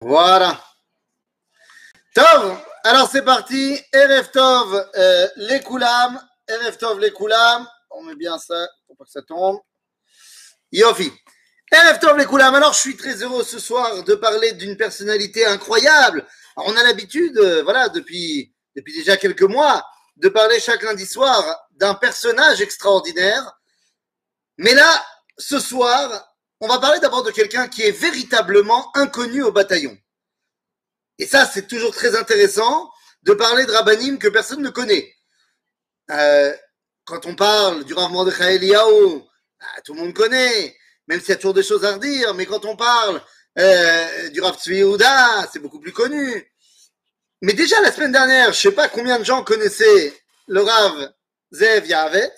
Voilà. Tov, alors c'est parti. Erev Tov, euh, les Koulam. Erev Tov, les Koulam. On met bien ça pour pas que ça tombe. Yofi. Erev Tov, les Koulam. Alors je suis très heureux ce soir de parler d'une personnalité incroyable. Alors, on a l'habitude, euh, voilà, depuis, depuis déjà quelques mois, de parler chaque lundi soir d'un personnage extraordinaire. Mais là, ce soir, on va parler d'abord de quelqu'un qui est véritablement inconnu au bataillon. Et ça, c'est toujours très intéressant de parler de Rabbanim que personne ne connaît. Euh, quand on parle du Rav Mordechai Eliyahu, bah, tout le monde connaît, même s'il y a toujours des choses à redire, mais quand on parle euh, du Rav Tzvi c'est beaucoup plus connu. Mais déjà la semaine dernière, je sais pas combien de gens connaissaient le Rav Zev Yahavet,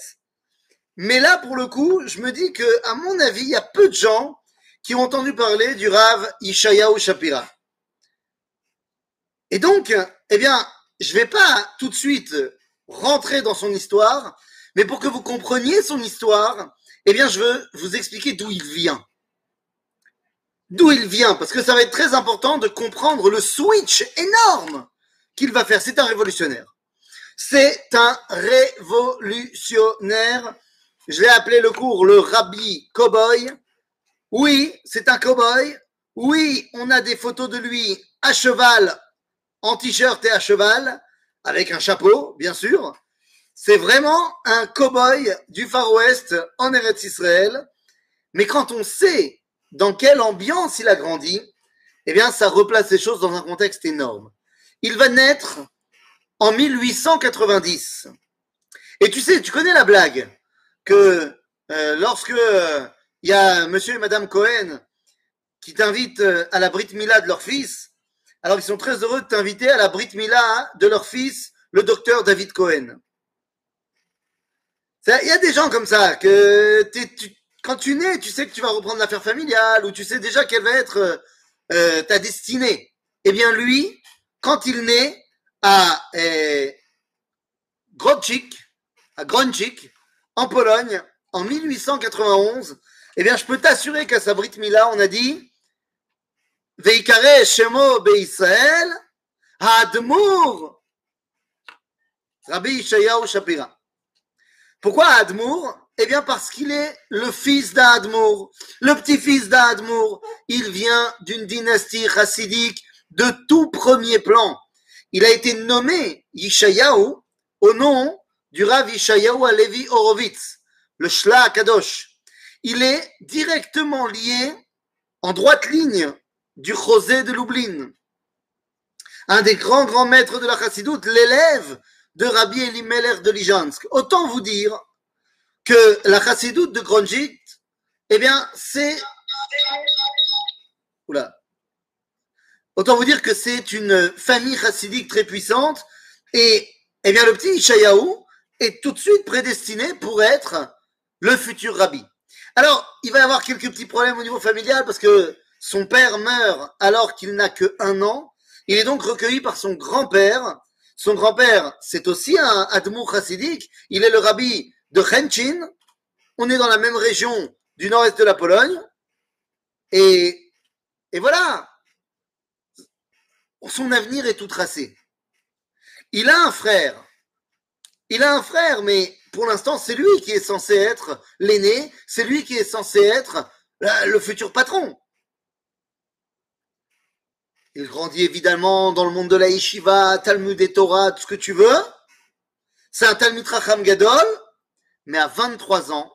mais là, pour le coup, je me dis que, à mon avis, il y a peu de gens qui ont entendu parler du Rav Ishayahu Shapira. Et donc, eh bien, je vais pas tout de suite rentrer dans son histoire, mais pour que vous compreniez son histoire, eh bien, je veux vous expliquer d'où il vient. D'où il vient, parce que ça va être très important de comprendre le switch énorme qu'il va faire. C'est un révolutionnaire. C'est un révolutionnaire. Je l'ai appelé le cours le Rabbi Cowboy. Oui, c'est un cowboy. Oui, on a des photos de lui à cheval, en t-shirt et à cheval, avec un chapeau, bien sûr. C'est vraiment un cow-boy du Far West en Eretz Israël. Mais quand on sait dans quelle ambiance il a grandi, eh bien, ça replace les choses dans un contexte énorme. Il va naître en 1890. Et tu sais, tu connais la blague que euh, lorsque euh, il y a monsieur et madame Cohen qui t'invitent euh, à la Brit Mila de leur fils, alors ils sont très heureux de t'inviter à la Brit Mila de leur fils, le docteur David Cohen. Il y a des gens comme ça, que quand tu nais, tu sais que tu vas reprendre l'affaire familiale, ou tu sais déjà quelle va être euh, ta destinée. Eh bien lui, quand il naît à euh, à Gronchik, en Pologne, en 1891, eh bien, je peux t'assurer qu'à sa Brit Mila, on a dit Veikare Shemo Beisrael Admour Rabbi Ishayahu Shapira. Pourquoi Admour Eh bien, parce qu'il est le fils d'Admour, le petit-fils d'Admour. Il vient d'une dynastie chassidique de tout premier plan. Il a été nommé Yishayahu au nom du Rav Yishayahu Alevi Horowitz le Shla Kadosh, il est directement lié en droite ligne du José de Lublin, un des grands grands maîtres de la Chassidoute, l'élève de Rabbi Elimelech de Lijansk. Autant vous dire que la Chassidoute de Gronjit, eh bien, c'est. Oula. Autant vous dire que c'est une famille chassidique très puissante et eh bien, le petit Ishayahu est tout de suite prédestiné pour être le futur rabbi. Alors, il va y avoir quelques petits problèmes au niveau familial parce que son père meurt alors qu'il n'a que un an. Il est donc recueilli par son grand-père. Son grand-père, c'est aussi un Admour chassidique. Il est le rabbi de Khenchin. On est dans la même région du nord-est de la Pologne. Et, et voilà. Son avenir est tout tracé. Il a un frère. Il a un frère, mais pour l'instant, c'est lui qui est censé être l'aîné, c'est lui qui est censé être le futur patron. Il grandit évidemment dans le monde de la yeshiva, Talmud et Torah, tout ce que tu veux. C'est un Talmud Racham Gadol, mais à 23 ans,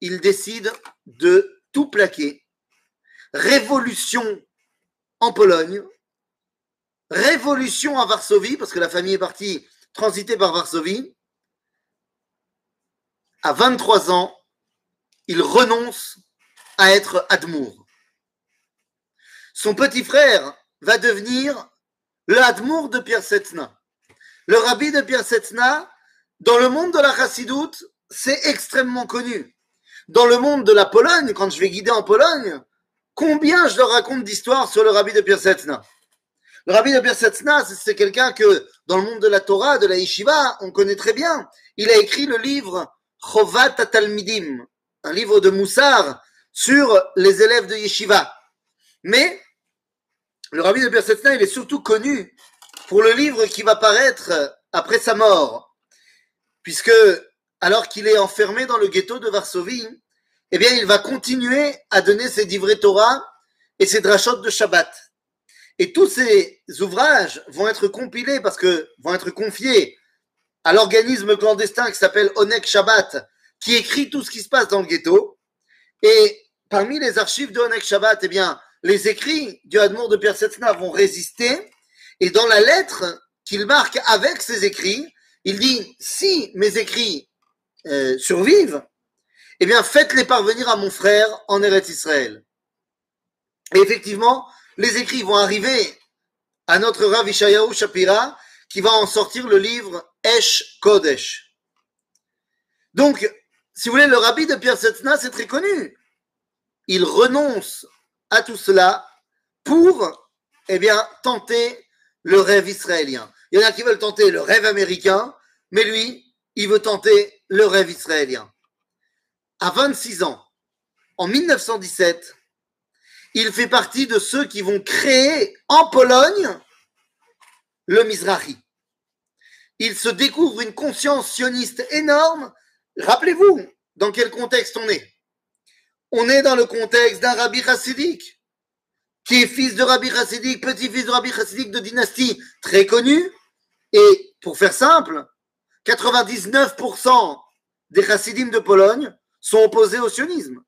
il décide de tout plaquer. Révolution en Pologne, révolution à Varsovie, parce que la famille est partie transiter par Varsovie à 23 ans, il renonce à être Admour. Son petit frère va devenir le Admour de Pierre Setzna. Le rabbi de Pierre Setzna, dans le monde de la Chassidoute, c'est extrêmement connu. Dans le monde de la Pologne, quand je vais guider en Pologne, combien je leur raconte d'histoires sur le rabbi de Pierre Setzna Le rabbi de Pierre Setzna, c'est quelqu'un que, dans le monde de la Torah, de la Yeshiva, on connaît très bien. Il a écrit le livre Chovat Talmidim, un livre de Moussard sur les élèves de Yeshiva. Mais le rabbi de Bersetzna, il est surtout connu pour le livre qui va paraître après sa mort, puisque alors qu'il est enfermé dans le ghetto de Varsovie, eh bien, il va continuer à donner ses divrei Torah et ses drachot de Shabbat. Et tous ces ouvrages vont être compilés parce que vont être confiés à l'organisme clandestin qui s'appelle Onek Shabbat, qui écrit tout ce qui se passe dans le ghetto. Et parmi les archives de Onek Shabbat, eh bien, les écrits du Admour de Pierre vont résister. Et dans la lettre qu'il marque avec ses écrits, il dit si mes écrits euh, survivent, eh bien, faites-les parvenir à mon frère en Eretz Israël. Et effectivement, les écrits vont arriver à notre Rav Ishayahu Shapira, qui va en sortir le livre Esh Kodesh. Donc, si vous voulez, le rabbi de Pierre Setzna, c'est très connu. Il renonce à tout cela pour, eh bien, tenter le rêve israélien. Il y en a qui veulent tenter le rêve américain, mais lui, il veut tenter le rêve israélien. À 26 ans, en 1917, il fait partie de ceux qui vont créer en Pologne le Mizrahi. Il se découvre une conscience sioniste énorme. Rappelez-vous dans quel contexte on est. On est dans le contexte d'un rabbi chassidique, qui est fils de rabbi chassidique, petit-fils de rabbi chassidique de dynastie très connu. Et pour faire simple, 99% des chassidim de Pologne sont opposés au sionisme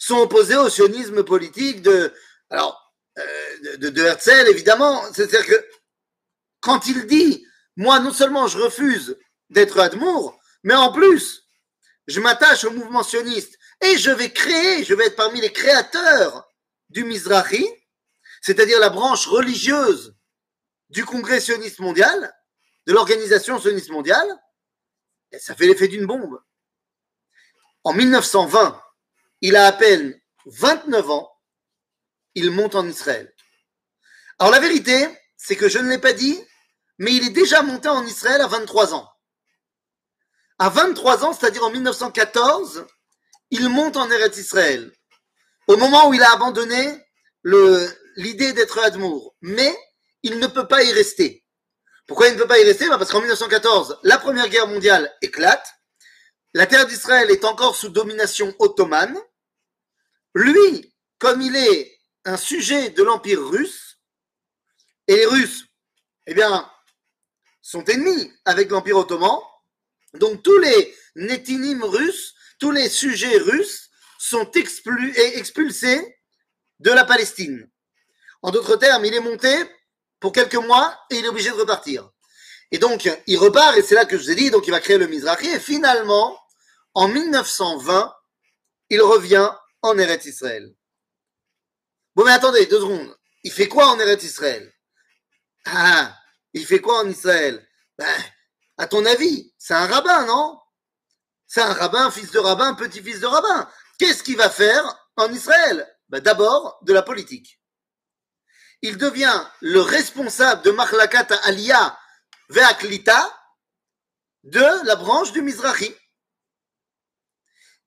sont opposés au sionisme politique de, alors, euh, de, Herzl, évidemment. C'est-à-dire que quand il dit, moi, non seulement je refuse d'être Admour, mais en plus, je m'attache au mouvement sioniste et je vais créer, je vais être parmi les créateurs du Mizrahi, c'est-à-dire la branche religieuse du Congrès sioniste mondial, de l'organisation sioniste mondiale, ça fait l'effet d'une bombe. En 1920, il a à peine 29 ans, il monte en Israël. Alors la vérité, c'est que je ne l'ai pas dit, mais il est déjà monté en Israël à 23 ans. À 23 ans, c'est-à-dire en 1914, il monte en Eretz Israël. Au moment où il a abandonné l'idée d'être Admour. Mais il ne peut pas y rester. Pourquoi il ne peut pas y rester? Bah, Parce qu'en 1914, la Première Guerre mondiale éclate. La terre d'Israël est encore sous domination ottomane. Lui, comme il est un sujet de l'Empire russe, et les Russes, eh bien, sont ennemis avec l'Empire ottoman, donc tous les nétinim russes, tous les sujets russes sont expulsés de la Palestine. En d'autres termes, il est monté pour quelques mois et il est obligé de repartir. Et donc, il repart, et c'est là que je vous ai dit, donc il va créer le Mizrahi, et finalement, en 1920, il revient en Eretz Israël. Bon, mais attendez, deux secondes. Il fait quoi en Eretz Israël? Ah, il fait quoi en Israël? Ben, à ton avis, c'est un rabbin, non? C'est un rabbin, fils de rabbin, petit-fils de rabbin. Qu'est-ce qu'il va faire en Israël? Ben, D'abord, de la politique. Il devient le responsable de Machlakat Aliyah Ve'aklita de la branche du Mizrahi.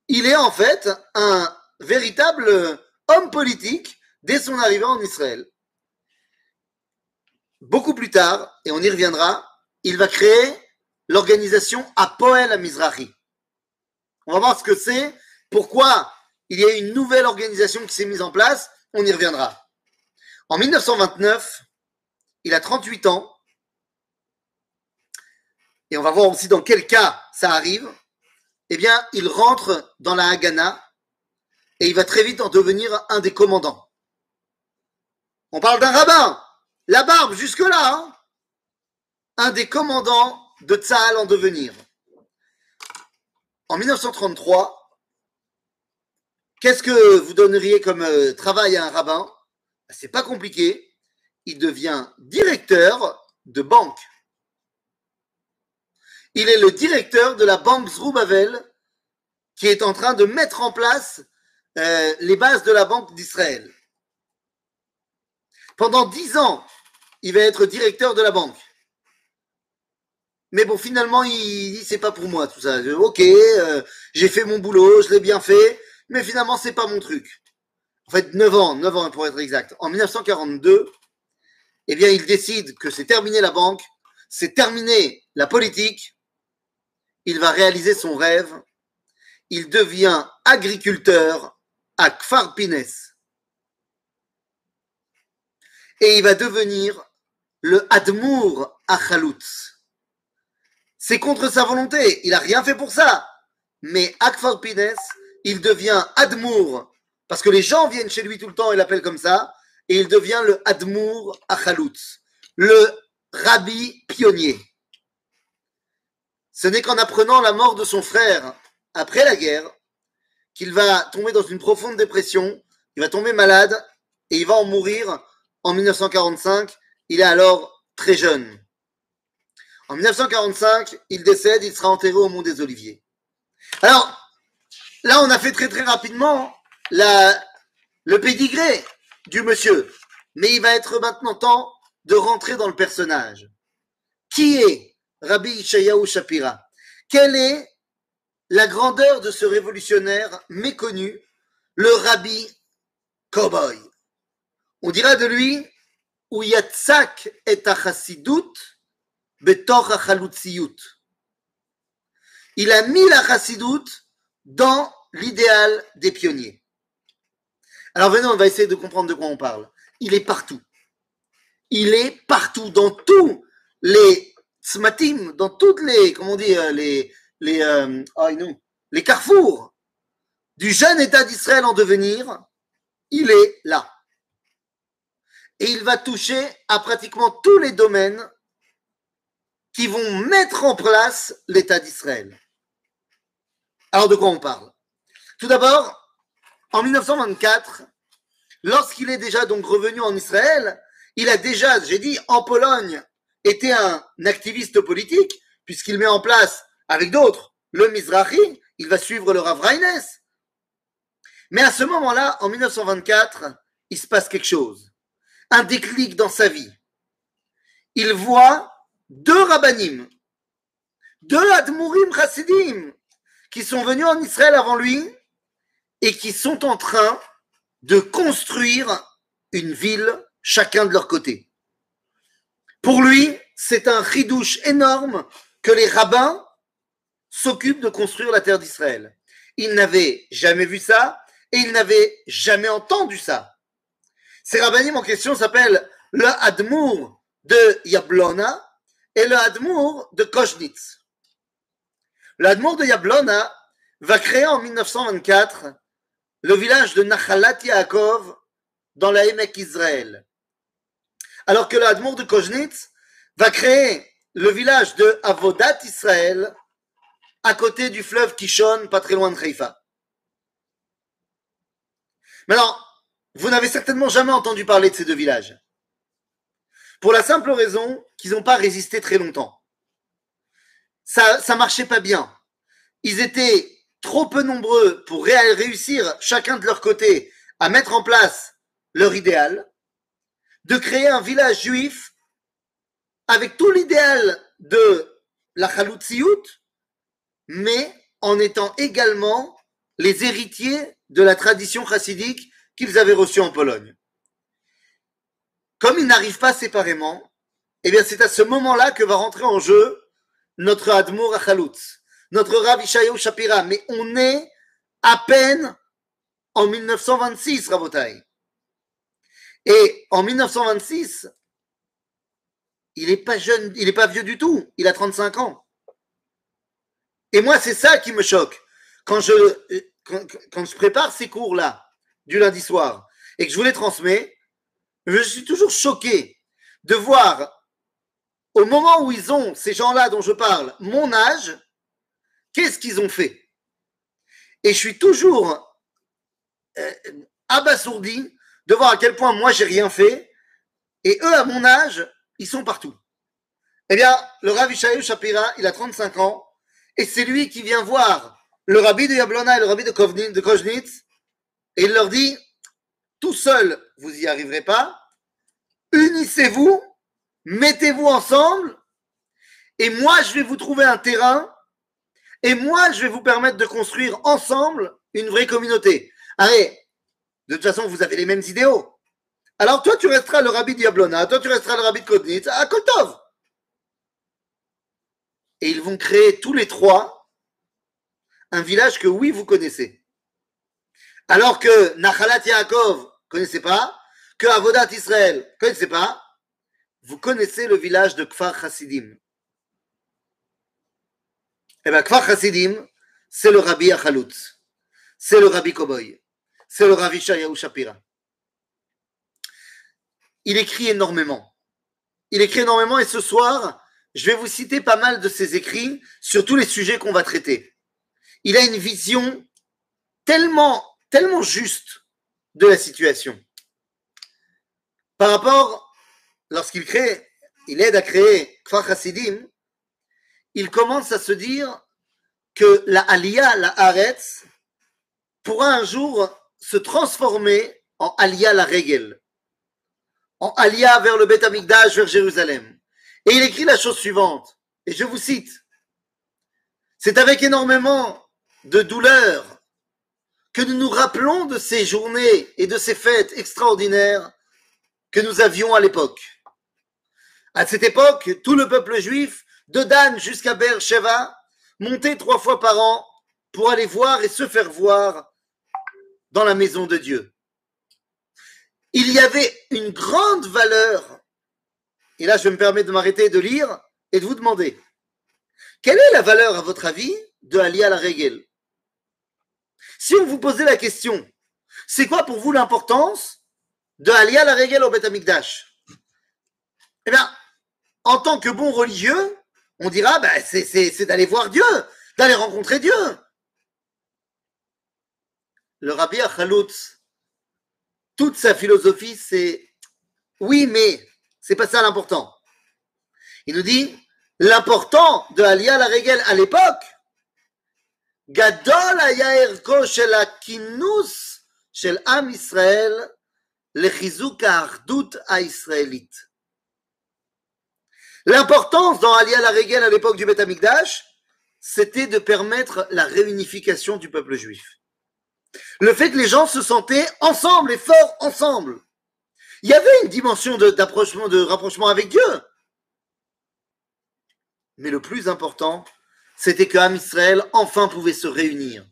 Il est en fait un véritable homme politique dès son arrivée en Israël. Beaucoup plus tard, et on y reviendra, il va créer l'organisation Apoel à Mizrahi. On va voir ce que c'est, pourquoi il y a une nouvelle organisation qui s'est mise en place, on y reviendra. En 1929, il a 38 ans, et on va voir aussi dans quel cas ça arrive, eh bien, il rentre dans la Haganah et il va très vite en devenir un des commandants. On parle d'un rabbin, la barbe jusque-là, hein. un des commandants de Tzahal en devenir. En 1933, qu'est-ce que vous donneriez comme euh, travail à un rabbin? C'est pas compliqué. Il devient directeur de banque. Il est le directeur de la banque Zroubavel qui est en train de mettre en place euh, les bases de la Banque d'Israël. Pendant dix ans, il va être directeur de la banque. Mais bon, finalement, il dit c'est pas pour moi tout ça. Ok, euh, j'ai fait mon boulot, je l'ai bien fait, mais finalement c'est pas mon truc. en fait 9 ans, 9 ans pour être exact, en 1942, eh bien, il décide que c'est terminé la banque, c'est terminé la politique, il va réaliser son rêve, il devient agriculteur à Kfar Pines. Et il va devenir le Admour à. C'est contre sa volonté, il n'a rien fait pour ça. Mais à Pines, il devient Admour, parce que les gens viennent chez lui tout le temps et l'appellent comme ça, et il devient le Admour à le rabbi pionnier. Ce n'est qu'en apprenant la mort de son frère après la guerre qu'il va tomber dans une profonde dépression, il va tomber malade et il va en mourir en 1945. Il est alors très jeune. En 1945, il décède, il sera enterré au Mont des Oliviers. Alors, là, on a fait très très rapidement la, le pédigré du monsieur. Mais il va être maintenant temps de rentrer dans le personnage. Qui est Rabbi Ishayahu Shapira? Quelle est la grandeur de ce révolutionnaire méconnu, le Rabbi Cowboy On dira de lui Uyatzak et Achasidut betor Il a mis la chassidut dans l'idéal des pionniers. Alors venez, on va essayer de comprendre de quoi on parle. Il est partout. Il est partout, dans tous les smatim, dans toutes les, comment on dit, euh, les, les, euh, oh, les carrefours du jeune État d'Israël en devenir, il est là. Et il va toucher à pratiquement tous les domaines qui vont mettre en place l'État d'Israël. Alors de quoi on parle? Tout d'abord, en 1924, lorsqu'il est déjà donc revenu en Israël, il a déjà, j'ai dit, en Pologne, été un activiste politique, puisqu'il met en place, avec d'autres, le Mizrahi, il va suivre le Rav Reines. Mais à ce moment-là, en 1924, il se passe quelque chose. Un déclic dans sa vie. Il voit deux rabbinim, deux admourim chassidim, qui sont venus en Israël avant lui et qui sont en train de construire une ville, chacun de leur côté. Pour lui, c'est un ridouche énorme que les rabbins s'occupent de construire la terre d'Israël. Il n'avait jamais vu ça et il n'avait jamais entendu ça. Ces rabbinim en question s'appellent le Admour de Yablona et le Admour de Koshnitz. Le Admour de Yablona va créer en 1924 le village de Nachalat Yaakov dans la Emek Israël. Alors que l'Admour de Koznitz va créer le village de Avodat Israël à côté du fleuve Kishon, pas très loin de Haïfa. Mais alors, vous n'avez certainement jamais entendu parler de ces deux villages. Pour la simple raison qu'ils n'ont pas résisté très longtemps. Ça, ça marchait pas bien. Ils étaient trop peu nombreux pour réussir chacun de leur côté à mettre en place leur idéal, de créer un village juif avec tout l'idéal de la Chaloutziout, mais en étant également les héritiers de la tradition chassidique qu'ils avaient reçue en Pologne. Comme ils n'arrivent pas séparément, eh bien c'est à ce moment-là que va rentrer en jeu notre Admour à Chaloutz notre Rav Shapira, mais on est à peine en 1926, Rabotai. Et en 1926, il n'est pas jeune, il n'est pas vieux du tout, il a 35 ans. Et moi, c'est ça qui me choque. Quand je, prépare ces cours-là, du lundi soir, et que je vous les transmets, je suis toujours choqué de voir, au moment où ils ont, ces gens-là dont je parle, mon âge, Qu'est-ce qu'ils ont fait? Et je suis toujours euh, abasourdi de voir à quel point moi j'ai rien fait et eux à mon âge ils sont partout. Eh bien, le Rabbi Shapira, il a 35 ans et c'est lui qui vient voir le Rabbi de Yablona et le Rabbi de, de et il leur dit tout seul, vous n'y arriverez pas. Unissez-vous, mettez-vous ensemble et moi je vais vous trouver un terrain et moi, je vais vous permettre de construire ensemble une vraie communauté. Allez, De toute façon, vous avez les mêmes idéaux. Alors toi, tu resteras le rabbi Diablona, toi, tu resteras le rabbi de Kodnitz, à Koltov. Et ils vont créer tous les trois un village que oui, vous connaissez. Alors que Nachalat Yaakov, connaissez pas, que Avodat Israël, connaissez pas, vous connaissez le village de Kfar Hasidim. Eh bien, Kfar Hasidim, c'est le Rabbi Achalutz, c'est le Rabbi Koboy, c'est le Rabbi Shayahu Shapira. Il écrit énormément. Il écrit énormément et ce soir, je vais vous citer pas mal de ses écrits sur tous les sujets qu'on va traiter. Il a une vision tellement, juste de la situation. Par rapport, lorsqu'il crée, il aide à créer Kfar Hasidim, il commence à se dire que la Aliyah, la Haaretz, pourra un jour se transformer en Aliyah la Regel, en Aliyah vers le Beth vers Jérusalem. Et il écrit la chose suivante, et je vous cite, c'est avec énormément de douleur que nous nous rappelons de ces journées et de ces fêtes extraordinaires que nous avions à l'époque. À cette époque, tout le peuple juif, de Dan jusqu'à Beersheba, montait trois fois par an pour aller voir et se faire voir dans la maison de Dieu. Il y avait une grande valeur, et là je me permets de m'arrêter de lire et de vous demander, quelle est la valeur à votre avis de Ali la Regel Si on vous posait la question, c'est quoi pour vous l'importance de Alia la Regel au Beth Amikdash Eh bien, en tant que bon religieux, on dira, bah, c'est d'aller voir Dieu, d'aller rencontrer Dieu. Le Rabbi Achaloutz, toute sa philosophie, c'est oui, mais c'est pas ça l'important. Il nous dit, l'important de Aliyah la Regel à l'époque, Gadol shel Am Israël lechizuk ha'achdut ha'israélite. L'importance dans Aliyah la Regel à l'époque du Beth Amikdash, c'était de permettre la réunification du peuple juif. Le fait que les gens se sentaient ensemble et forts ensemble. Il y avait une dimension d'approchement, de, rapprochement avec Dieu. Mais le plus important, c'était que Israël enfin pouvait se réunir.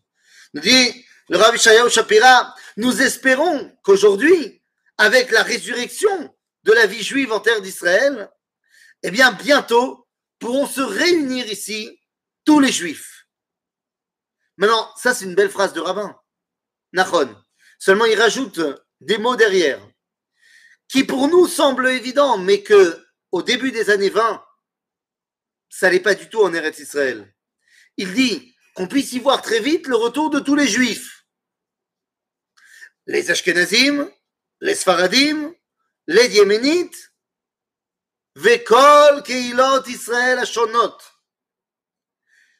Nous dit le Rabbi Shayahu Shapira, nous espérons qu'aujourd'hui, avec la résurrection de la vie juive en terre d'Israël, eh bien, bientôt pourront se réunir ici tous les juifs. Maintenant, ça, c'est une belle phrase de rabbin. Nachon. Seulement, il rajoute des mots derrière qui pour nous semblent évidents, mais que au début des années 20, ça n'est pas du tout en Eretz Israël. Il dit qu'on puisse y voir très vite le retour de tous les juifs. Les Ashkenazim, les Sfaradim, les Yéménites, Vekol Keilot Israël Ashonot.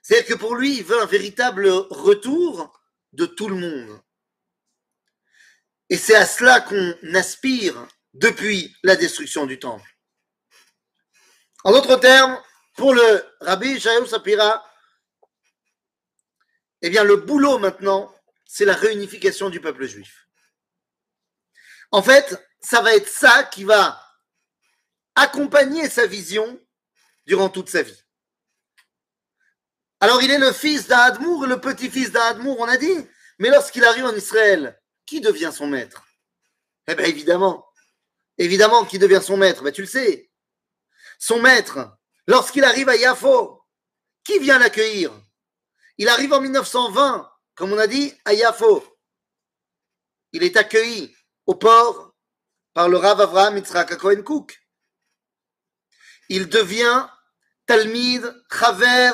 C'est-à-dire que pour lui, il veut un véritable retour de tout le monde. Et c'est à cela qu'on aspire depuis la destruction du temple. En d'autres termes, pour le Rabbi Shaou Sapira, eh bien, le boulot maintenant, c'est la réunification du peuple juif. En fait, ça va être ça qui va accompagner sa vision durant toute sa vie. Alors il est le fils d'Admour, le petit-fils d'Admour, on a dit. Mais lorsqu'il arrive en Israël, qui devient son maître? Eh bien évidemment, évidemment qui devient son maître, ben, tu le sais. Son maître, lorsqu'il arrive à Yafo, qui vient l'accueillir? Il arrive en 1920, comme on a dit, à Yafo. Il est accueilli au port par le Rav Avraham Yitzhak Cohen Cook il devient Talmid, Chaver,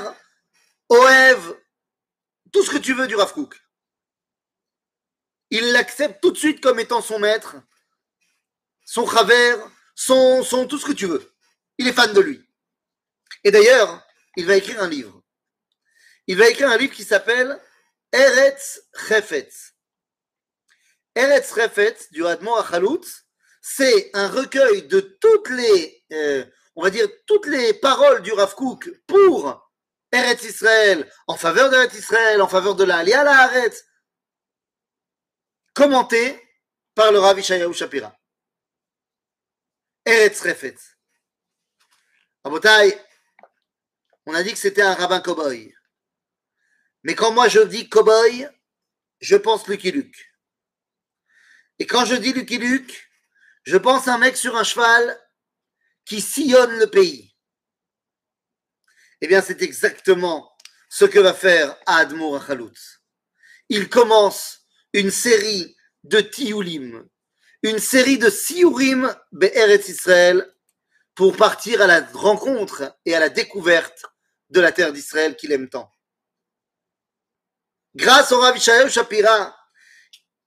Oev, tout ce que tu veux du Rav Il l'accepte tout de suite comme étant son maître, son Chaver, son, son tout ce que tu veux. Il est fan de lui. Et d'ailleurs, il va écrire un livre. Il va écrire un livre qui s'appelle Eretz Chefetz. Eretz Chefetz du Hadmon Achaloutz, c'est un recueil de toutes les euh, on va dire, toutes les paroles du Rav Kook pour Eretz Israël, en faveur d'Eretz Israël, en faveur de la Alia la Eretz, commentées par le Rav Ishayahu Shapira. Eretz Refetz. Rabotai, on a dit que c'était un rabbin cow-boy. Mais quand moi je dis cow-boy, je pense Lucky Luke. Et quand je dis Lucky Luke, je pense un mec sur un cheval qui sillonne le pays. Eh bien, c'est exactement ce que va faire Admour Achaloutz. Il commence une série de Tiulim, une série de Siurim Be'eretz Israël pour partir à la rencontre et à la découverte de la terre d'Israël qu'il aime tant. Grâce au Rav Shapira,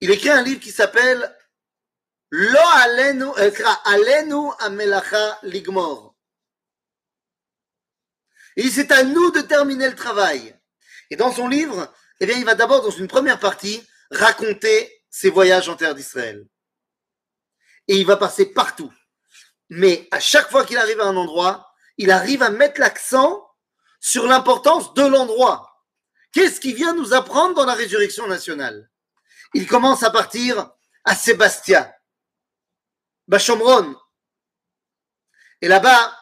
il écrit un livre qui s'appelle Lo Alenu, euh, Amelacha Ligmor. Dit c'est à nous de terminer le travail. Et dans son livre, eh il va d'abord, dans une première partie, raconter ses voyages en terre d'Israël. Et il va passer partout. Mais à chaque fois qu'il arrive à un endroit, il arrive à mettre l'accent sur l'importance de l'endroit. Qu'est-ce qui vient nous apprendre dans la résurrection nationale? Il commence à partir à Sébastien, Bachomron. Et là-bas,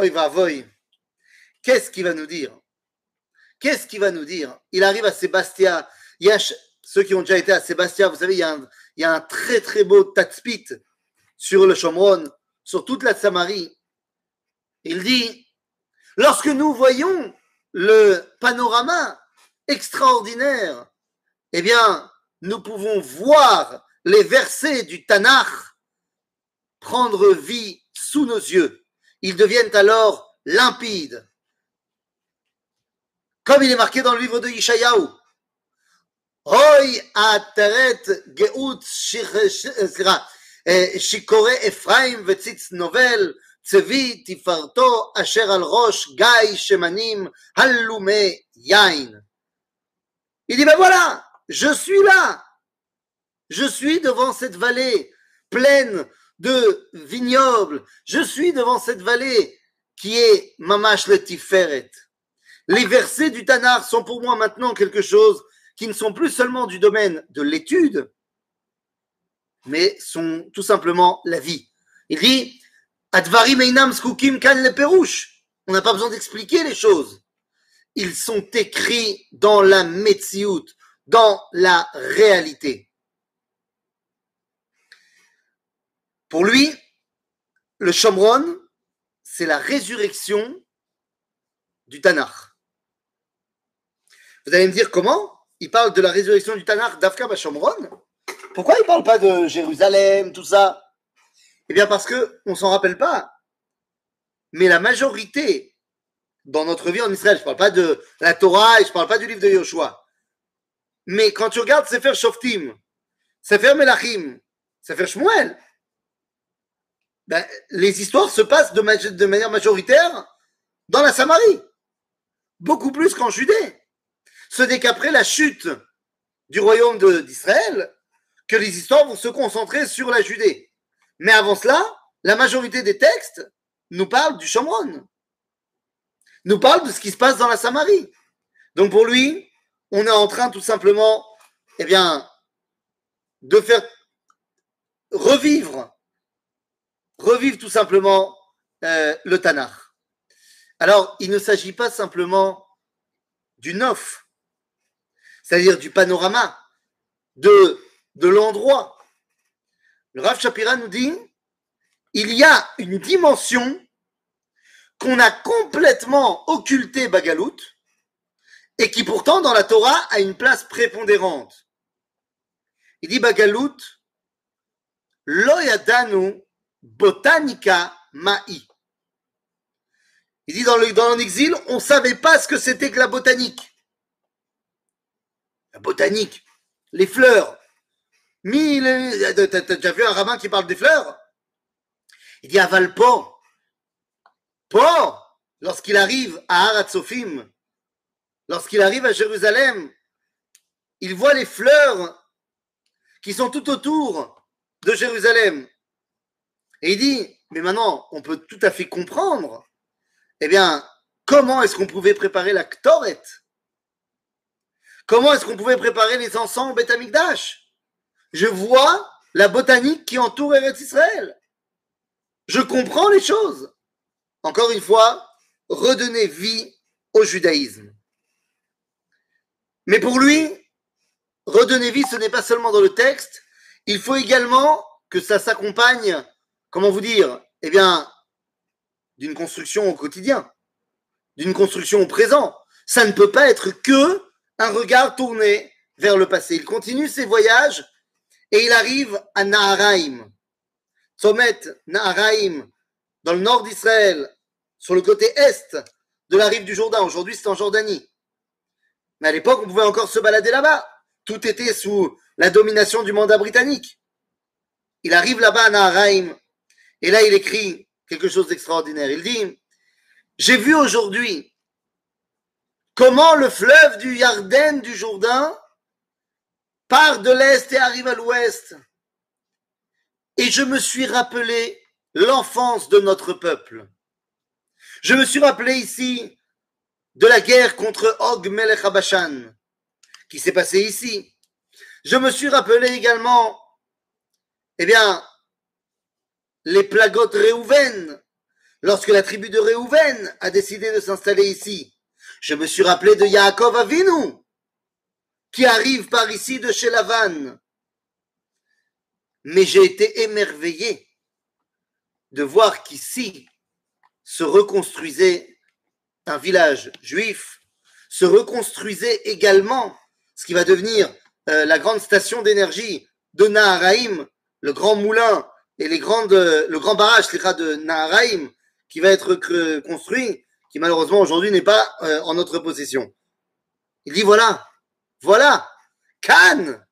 il va. Qu'est-ce qu'il va nous dire? Qu'est-ce qu'il va nous dire? Il arrive à Sébastien. Ceux qui ont déjà été à Sébastien, vous savez, il y a un, très très beau tatspit sur le Chomron sur toute la Samarie. Il dit, lorsque nous voyons le panorama extraordinaire, eh bien, nous pouvons voir les versets du Tanakh prendre vie sous nos yeux. Ils deviennent alors limpides. Comme il est marqué dans le livre de Yishayahu. Hoy ateret geut שיכורי אפרים וציץ נובל, צבי תפארתו אשר על ראש גיא שמנים הלומי יין. Il dit, ben voilà, je suis là. Je suis devant cette vallée pleine de vignobles. Je suis devant cette vallée qui est Mamash le Tiferet. Les versets du Tanar sont pour moi maintenant quelque chose qui ne sont plus seulement du domaine de l'étude, mais sont tout simplement la vie. Il dit Advarim einam le. On n'a pas besoin d'expliquer les choses. Ils sont écrits dans la Metsiout, dans la réalité. Pour lui, le Shomron, c'est la résurrection du Tanakh. Vous allez me dire comment? Il parle de la résurrection du Tanakh d'Afka Shomron pourquoi il ne parle pas de Jérusalem, tout ça? Eh bien parce que on s'en rappelle pas. Mais la majorité dans notre vie en Israël, je ne parle pas de la Torah et je ne parle pas du livre de Yoshua. Mais quand tu regardes Sefer Shoftim, Sefer Melachim, Sefer Shmuel, ben, les histoires se passent de manière majoritaire dans la Samarie. Beaucoup plus qu'en Judée. Ce n'est qu'après la chute du royaume d'Israël que les histoires vont se concentrer sur la Judée. Mais avant cela, la majorité des textes nous parlent du Shomron, nous parlent de ce qui se passe dans la Samarie. Donc pour lui, on est en train tout simplement, eh bien, de faire revivre, revivre tout simplement euh, le Tanakh. Alors, il ne s'agit pas simplement du neuf, c'est-à-dire du panorama, de l'endroit. Le Rav Shapira nous dit, il y a une dimension qu'on a complètement occultée Bagalout et qui pourtant dans la Torah a une place prépondérante. Il dit Bagalout, Loyadanu botanica ma'i. Il dit dans l'exil, on ne savait pas ce que c'était que la botanique. La botanique, les fleurs, Mille. T'as déjà vu un rabbin qui parle des fleurs? Il dit aval pas. Pas lorsqu'il arrive à Aratsofim, lorsqu'il arrive à Jérusalem, il voit les fleurs qui sont tout autour de Jérusalem. Et il dit, mais maintenant, on peut tout à fait comprendre, eh bien, comment est-ce qu'on pouvait préparer la Ktoret Comment est-ce qu'on pouvait préparer les encens au Beth je vois la botanique qui entoure Eretz Israël. Je comprends les choses. Encore une fois, redonner vie au judaïsme. Mais pour lui, redonner vie, ce n'est pas seulement dans le texte, il faut également que ça s'accompagne, comment vous dire, eh bien, d'une construction au quotidien, d'une construction au présent. Ça ne peut pas être que un regard tourné vers le passé. Il continue ses voyages et il arrive à Naharaim. Somet Naharaim, dans le nord d'Israël, sur le côté est de la rive du Jourdain. Aujourd'hui, c'est en Jordanie. Mais à l'époque, on pouvait encore se balader là-bas. Tout était sous la domination du mandat britannique. Il arrive là-bas à Naharaim et là, il écrit quelque chose d'extraordinaire. Il dit, j'ai vu aujourd'hui comment le fleuve du Yarden du Jourdain part de l'Est et arrive à l'Ouest. Et je me suis rappelé l'enfance de notre peuple. Je me suis rappelé ici de la guerre contre Og Melech qui s'est passée ici. Je me suis rappelé également, eh bien, les plagotes Réhouven, lorsque la tribu de Réhouven a décidé de s'installer ici. Je me suis rappelé de Yaakov Avinu, qui arrive par ici de chez Lavan. Mais j'ai été émerveillé de voir qu'ici se reconstruisait un village juif, se reconstruisait également ce qui va devenir euh, la grande station d'énergie de Naharaim, le grand moulin et grandes, le grand barrage de Naharaim qui va être construit, qui malheureusement aujourd'hui n'est pas euh, en notre possession. Il dit voilà, voilà, Cannes,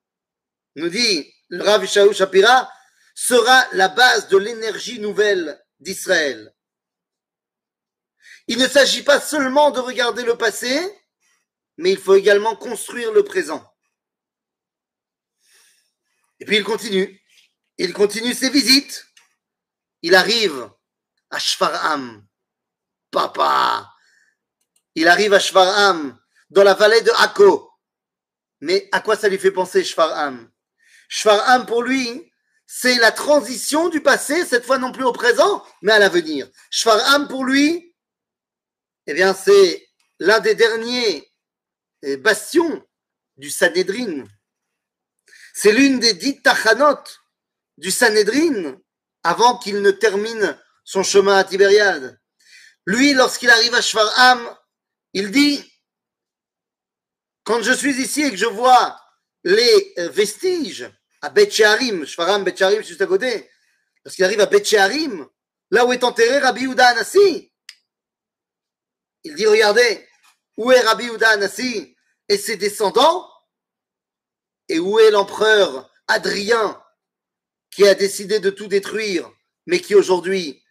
nous dit le Rav Shapira, sera la base de l'énergie nouvelle d'Israël. Il ne s'agit pas seulement de regarder le passé, mais il faut également construire le présent. Et puis il continue. Il continue ses visites. Il arrive à Shfarham. Papa. Il arrive à Shfarham, dans la vallée de Akko. Mais à quoi ça lui fait penser Shfarham Shfarham, pour lui, c'est la transition du passé, cette fois non plus au présent, mais à l'avenir. Shfarham, pour lui, eh bien, c'est l'un des derniers eh, bastions du Sanhedrin. C'est l'une des dix tachanot du Sanhedrin avant qu'il ne termine son chemin à Tibériade. Lui, lorsqu'il arrive à Shfarham, il dit quand je suis ici et que je vois les vestiges à Bet Shearim, Shfaram, Bet Shearim, juste à côté, lorsqu'il arrive à Bet Shearim, là où est enterré Rabbi Yehuda Anassi, il dit regardez, où est Rabbi Yehuda Anassi et ses descendants? Et où est l'empereur Adrien qui a décidé de tout détruire, mais qui aujourd'hui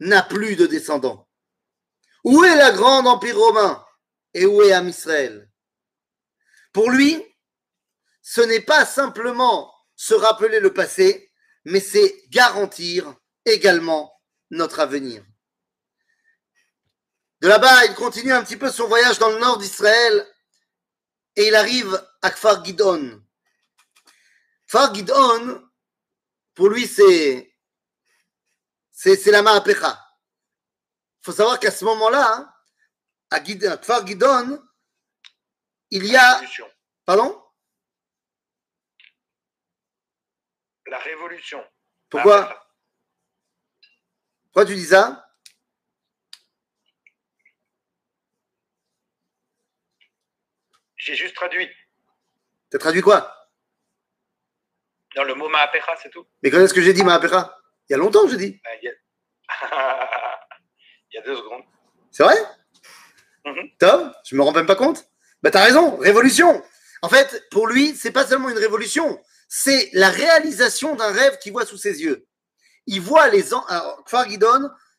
n'a plus de descendants? Où est la grande empire romain? Et où est Am Israël pour lui, ce n'est pas simplement se rappeler le passé, mais c'est garantir également notre avenir. De là-bas, il continue un petit peu son voyage dans le nord d'Israël et il arrive à Kfar Gidon. Kfar Gidon, pour lui, c'est c'est la Ma'apecha. Il faut savoir qu'à ce moment-là, à Kfar Gidon, il y a. Pardon? La révolution. Pourquoi? Pourquoi tu dis ça? J'ai juste traduit. T'as traduit quoi? Dans le mot Ma'apecha, c'est tout. Mais quand est-ce que j'ai dit Ma'apecha Il y a longtemps que je dis. Il, y a... deux secondes. C'est vrai? Mm Tom, je me rends même pas compte bah, t'as raison, révolution. En fait, pour lui, c'est pas seulement une révolution, c'est la réalisation d'un rêve qu'il voit sous ses yeux. Il voit les. Alors, Kfar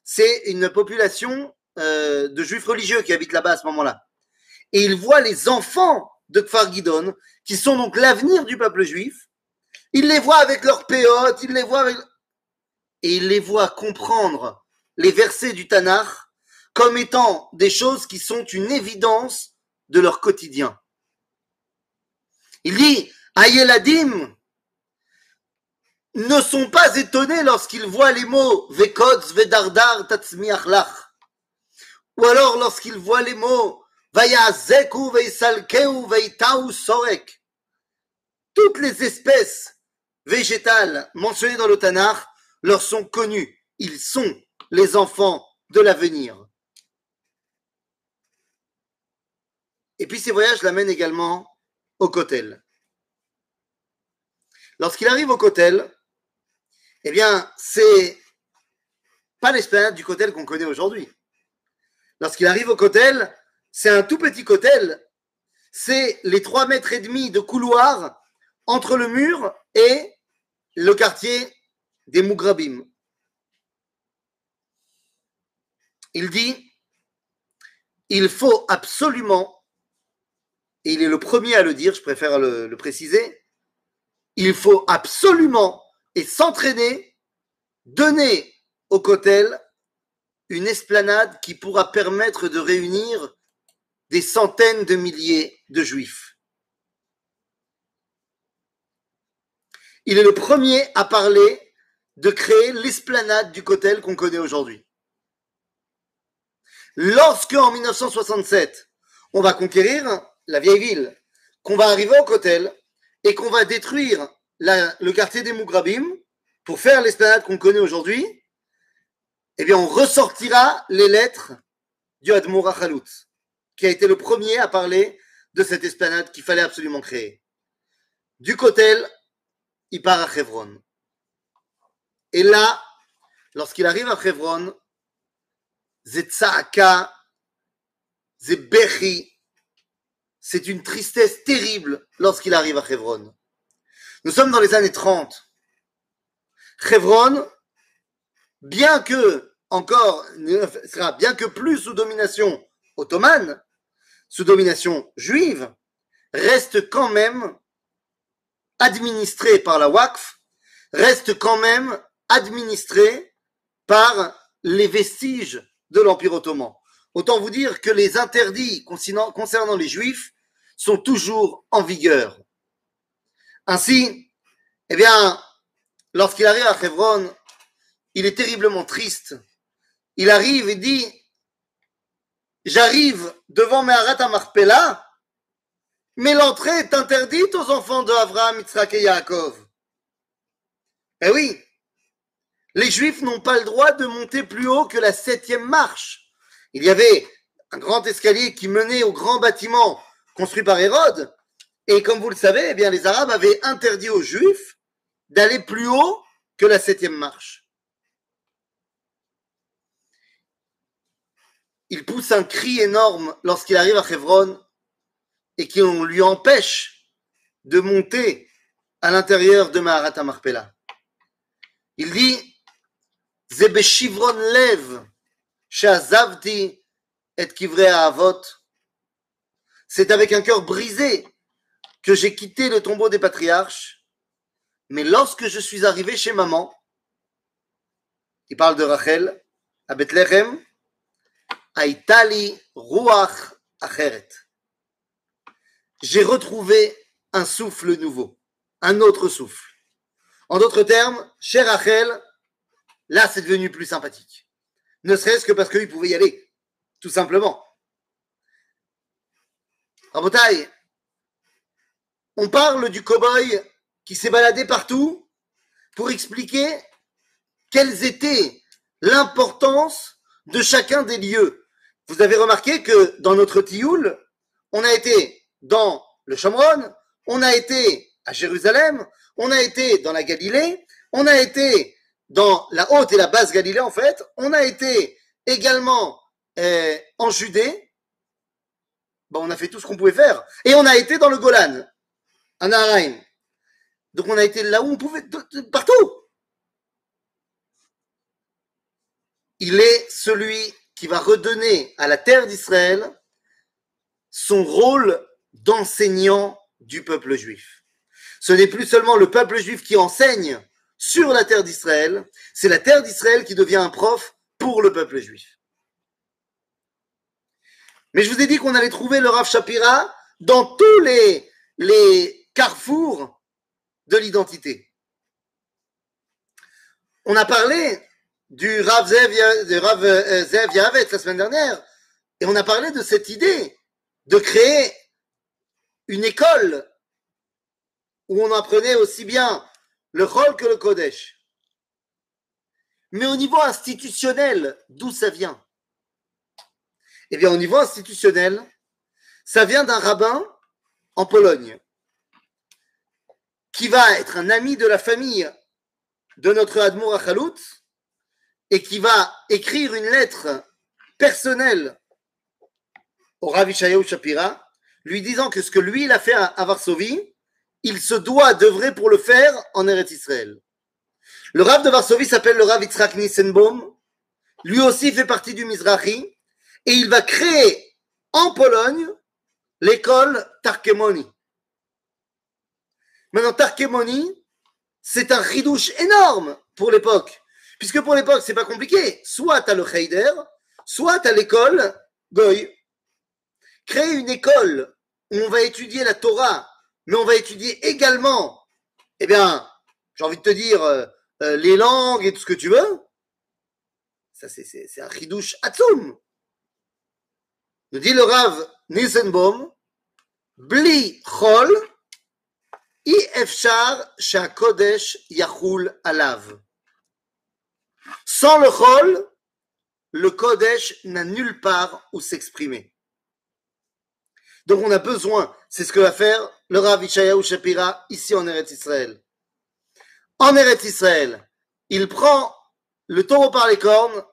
c'est une population euh, de juifs religieux qui habitent là-bas à ce moment-là. Et il voit les enfants de Kfar Gidon, qui sont donc l'avenir du peuple juif. Il les voit avec leurs péotes, il les voit avec. Et il les voit comprendre les versets du Tanakh comme étant des choses qui sont une évidence de leur quotidien. Il dit, Ayeladim, ne sont pas étonnés lorsqu'ils voient les mots Vekotz, Vedardar, Tatzmiach Lach. Ou alors lorsqu'ils voient les mots Vayazeku, Veisalkeu, Veitau, Sorek. Toutes les espèces végétales mentionnées dans le Tanakh leur sont connues. Ils sont les enfants de l'avenir. Et puis ces voyages l'amènent également au Kotel. Lorsqu'il arrive au Kotel, eh bien, c'est pas l'esplanade du Kotel qu'on connaît aujourd'hui. Lorsqu'il arrive au Kotel, c'est un tout petit Kotel. C'est les trois mètres et demi de couloir entre le mur et le quartier des Mougrabim. Il dit, il faut absolument, et il est le premier à le dire, je préfère le, préciser, il faut absolument et s'entraîner, donner au Kotel une esplanade qui pourra permettre de réunir des centaines de milliers de juifs. Il est le premier à parler de créer l'esplanade du Kotel qu'on connaît aujourd'hui. Lorsque, en 1967, on va conquérir la vieille ville, qu'on va arriver au Kotel et qu'on va détruire le quartier des Mougrabim pour faire l'esplanade qu'on connaît aujourd'hui, eh bien, on ressortira les lettres du Admour Chalout, qui a été le premier à parler de cette esplanade qu'il fallait absolument créer. Du Kotel, il part à Hebron. Et là, lorsqu'il arrive à Hebron, Zetzaaka, Zebechi, c'est une tristesse terrible lorsqu'il arrive à Hebron. Nous sommes dans les années 30. Hebron, bien que encore, sera bien que plus sous domination ottomane, sous domination juive, reste quand même administré par la Waqf, reste quand même administré par les vestiges de l'Empire ottoman. Autant vous dire que les interdits concernant, les juifs sont toujours en vigueur. Ainsi, eh bien, lorsqu'il arrive à Hebron, il est terriblement triste. Il arrive et dit, j'arrive devant Meharat Marpella, mais l'entrée est interdite aux enfants de Abraham, Yitzhak et Yaakov. Eh oui, les Juifs n'ont pas le droit de monter plus haut que la septième marche. Il y avait un grand escalier qui menait au grand bâtiment construit par Hérode, et comme vous le savez, eh bien, les Arabes avaient interdit aux Juifs d'aller plus haut que la septième marche. Il pousse un cri énorme lorsqu'il arrive à Hebron et qu'on lui empêche de monter à l'intérieur de Maharat Marpella. Il dit C'est avec un cœur brisé que j'ai quitté le tombeau des patriarches, mais lorsque je suis arrivé chez maman, il parle de Rachel, à Bethléem, Aïtali Ruach Acheret. J'ai retrouvé un souffle nouveau, un autre souffle. En d'autres termes, chez Rachel, là c'est devenu plus sympathique. Ne serait-ce que parce qu'il pouvait y aller, tout simplement. On parle du cow-boy qui s'est baladé partout pour expliquer quelles étaient l'importance de chacun des lieux. Vous avez remarqué que dans notre Tioul, on a été dans le Chamron, on a été à Jérusalem, on a été dans la Galilée, on a été dans la haute et la basse Galilée en fait, on a été également euh, en Judée, on a fait tout ce qu'on pouvait faire, et on a été dans le Golan, en Araïm. Donc on a été là où on pouvait, partout. Il est celui qui va redonner à la terre d'Israël son rôle d'enseignant du peuple juif. Ce n'est plus seulement le peuple juif qui enseigne sur la terre d'Israël, c'est la terre d'Israël qui devient un prof pour le peuple juif. Mais je vous ai dit qu'on allait trouver le Rav Shapira dans tous les, les carrefours de l'identité. On a parlé du Rav Zev, euh, Zev la semaine dernière, et on a parlé de cette idée de créer une école où on apprenait aussi bien le Chol que le Kodesh. Mais au niveau institutionnel, d'où ça vient? Eh bien, au niveau institutionnel, ça vient d'un rabbin en Pologne qui va être un ami de la famille de notre Admour Achalout et qui va écrire une lettre personnelle au Rav Shapira, lui disant que ce que lui il a fait à Varsovie, il se doit d'œuvrer pour le faire en Eretz Israël. Le Rav de Varsovie s'appelle le Rav Yitzhak Nissenbaum, lui aussi fait partie du Mizrahi, et il va créer en Pologne l'école Tarkemoni. Maintenant, Tarkemoni, c'est un ridouche énorme pour l'époque. Puisque pour l'époque, c'est pas compliqué. Soit tu as le Heider, soit tu as l'école Goy. Créer une école où on va étudier la Torah, mais on va étudier également, eh bien, j'ai envie de te dire, euh, euh, les langues et tout ce que tu veux. Ça, c'est- un ridouche atzum. Nous dit le Rav Nisenbaum, Bli chol, i efshar kodesh yachul alav. Sans le chol, le kodesh n'a nulle part où s'exprimer. Donc on a besoin, c'est ce que va faire le Rav Ishayahu Shapira ici en Eretz Israël. En Eretz Israël, il prend le taureau par les cornes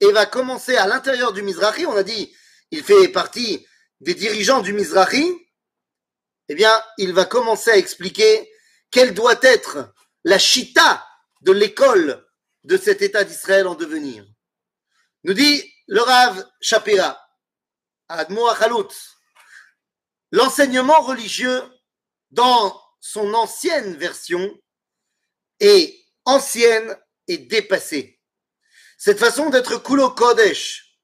et va commencer à l'intérieur du Mizrahi. On a dit, il fait partie des dirigeants du Mizrahi. Eh bien, il va commencer à expliquer quelle doit être la chita de l'école de cet État d'Israël en devenir. Nous dit le Rav Shapira, Admo Achalout, l'enseignement religieux dans son ancienne version est ancienne et dépassée. Cette façon d'être Kulo Kodesh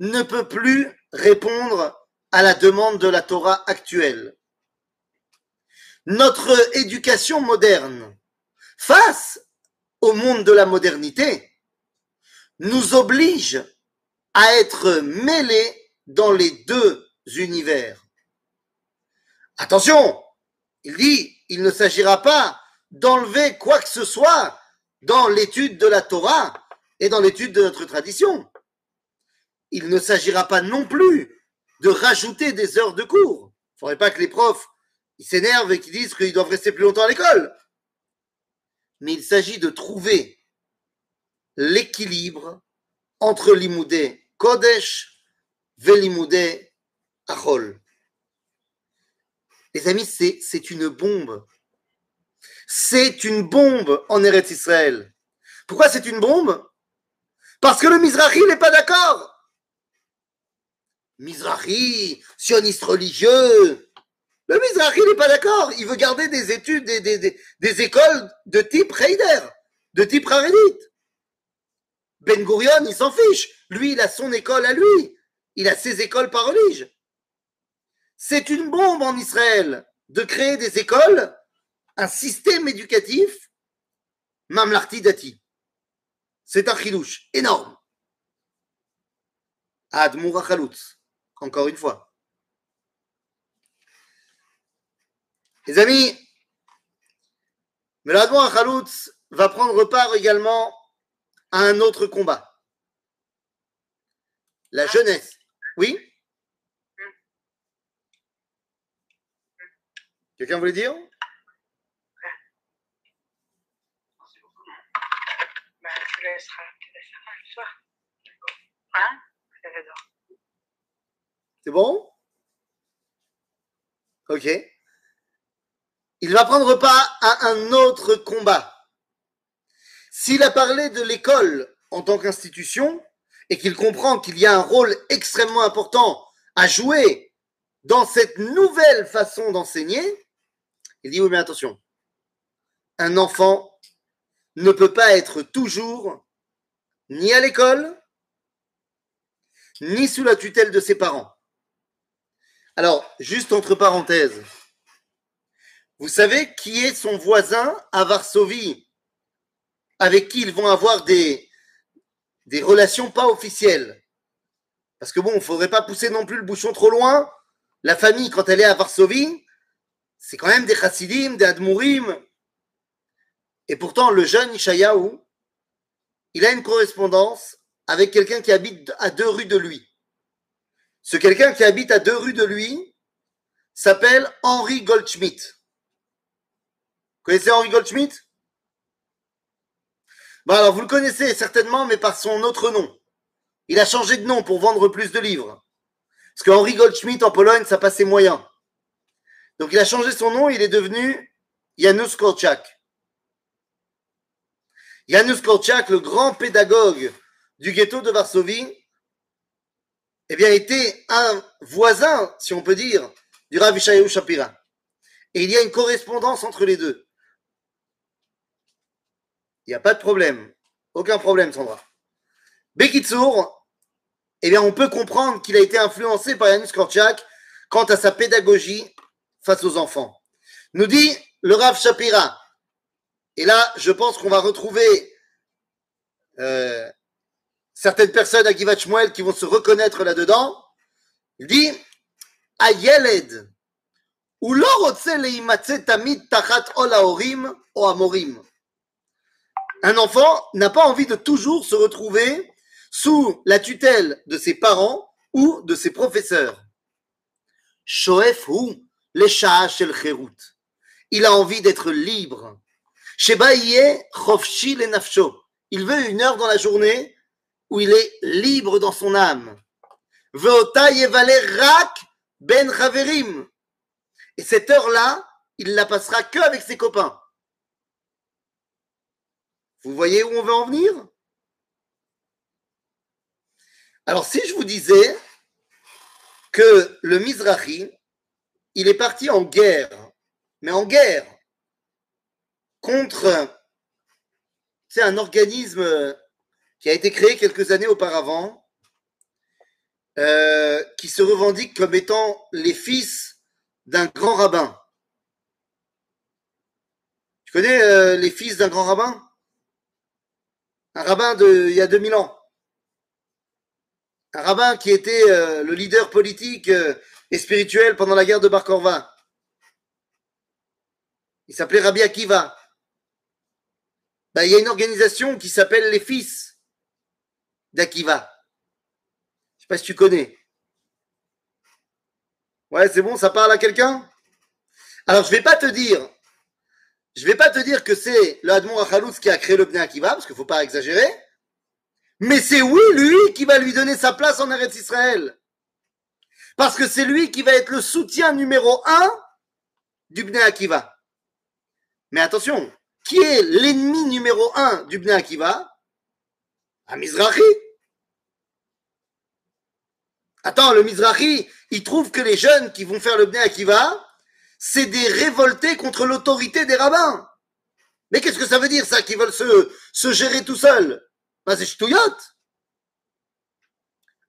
ne peut plus répondre à la demande de la Torah actuelle. Notre éducation moderne, face au monde de la modernité, nous oblige à être mêlés dans les deux univers. Attention, il dit, il ne s'agira pas d'enlever quoi que ce soit dans l'étude de la Torah et dans l'étude de notre tradition. Il ne s'agira pas non plus de rajouter des heures de cours. Il ne faudrait pas que les profs s'énervent et qu'ils disent qu'ils doivent rester plus longtemps à l'école. Mais il s'agit de trouver l'équilibre entre l'imoudé Kodesh et l'imoudé Achol. Les amis, c'est, une bombe. C'est une bombe en Eretz Israël. Pourquoi c'est une bombe? Parce que le Mizrahi n'est pas d'accord. Mizrahi, sioniste religieux. Le Mizrahi n'est pas d'accord. Il veut garder des études, des, écoles de type Reider, de type Haredit. Ben Gurion, il s'en fiche. Lui, il a son école à lui. Il a ses écoles par religion. C'est une bombe en Israël de créer des écoles, un système éducatif, Mamlarti Dati. C'est un chidouche énorme. Admour Khaloutz, encore une fois. Les amis, mais l'Admour va prendre part également à un autre combat. La jeunesse. Oui? Quelqu'un voulait dire? Bah, tu laisseras, tu laisseras le soir. Hein. C'est bon? Ok. Il va prendre part à un autre combat. S'il a parlé de l'école en tant qu'institution et qu'il comprend qu'il y a un rôle extrêmement important à jouer dans cette nouvelle façon d'enseigner, il dit oui mais attention, un enfant ne peut pas être toujours ni à l'école, ni sous la tutelle de ses parents. Alors, juste entre parenthèses, vous savez qui est son voisin à Varsovie avec qui ils vont avoir des, des relations pas officielles? Parce que bon, il ne faudrait pas pousser non plus le bouchon trop loin. La famille, quand elle est à Varsovie, c'est quand même des chassidim, des admourim. Et pourtant, le jeune Ishayahu, il a une correspondance avec quelqu'un qui habite à deux rues de lui. Ce quelqu'un qui habite à deux rues de lui s'appelle Henri Goldschmidt. Vous connaissez Henri Goldschmidt? Alors vous le connaissez certainement, mais par son autre nom. Il a changé de nom pour vendre plus de livres. Parce que Henri Goldschmidt en Pologne, ça passait moyen. Donc il a changé son nom, il est devenu Janusz Korczak. Janusz Korczak, le grand pédagogue du ghetto de Varsovie, eh bien, était un voisin, si on peut dire, du Rav Ishayahu Shapira. Et il y a une correspondance entre les deux. Il n'y a pas de problème. Aucun problème, Sandra. Bekitsour, eh bien, on peut comprendre qu'il a été influencé par Janusz Korczak quant à sa pédagogie face aux enfants. Nous dit le Rav Shapira. Et là, je pense qu'on va retrouver euh, certaines personnes à Givat Shmuel qui vont se reconnaître là-dedans. Il dit ou tachat. Un enfant n'a pas envie de toujours se retrouver sous la tutelle de ses parents ou de ses professeurs. Shoef hu Il a envie d'être libre. Le nafsho. Il veut une heure dans la journée où il est libre dans son âme. Rak ben chaverim. Et cette heure-là, il la passera que avec ses copains. Vous voyez où on veut en venir? Alors, si je vous disais que le Mizrahi, il est parti en guerre, mais en guerre contre un organisme qui a été créé quelques années auparavant, euh, qui se revendique comme étant les fils d'un grand rabbin. Tu connais euh, les fils d'un grand rabbin? Un rabbin de il y a 2000 ans. Un rabbin qui était euh, le leader politique spirituel pendant la guerre de Bar Korva. Il s'appelait Rabbi Akiva. Ben, il y a une organisation qui s'appelle les fils d'Akiva. Je sais pas si tu connais. Ouais, c'est bon, ça parle à quelqu'un? Alors, je vais pas te dire, je vais pas te dire que c'est le Admon Achalouz qui a créé le Bnei Akiva, parce qu'il faut pas exagérer. Mais c'est oui, lui, qui va lui donner sa place en Eretz Israël. Parce que c'est lui qui va être le soutien numéro un du Bnei Akiva. Mais attention, qui est l'ennemi numéro un du Bnei Akiva? Un Mizrahi. Attends, le Mizrahi, il trouve que les jeunes qui vont faire le Bnei Akiva, c'est des révoltés contre l'autorité des rabbins. Mais qu'est-ce que ça veut dire ça, qu'ils veulent se, gérer tout seuls? Ben, C'est ch'touillotte.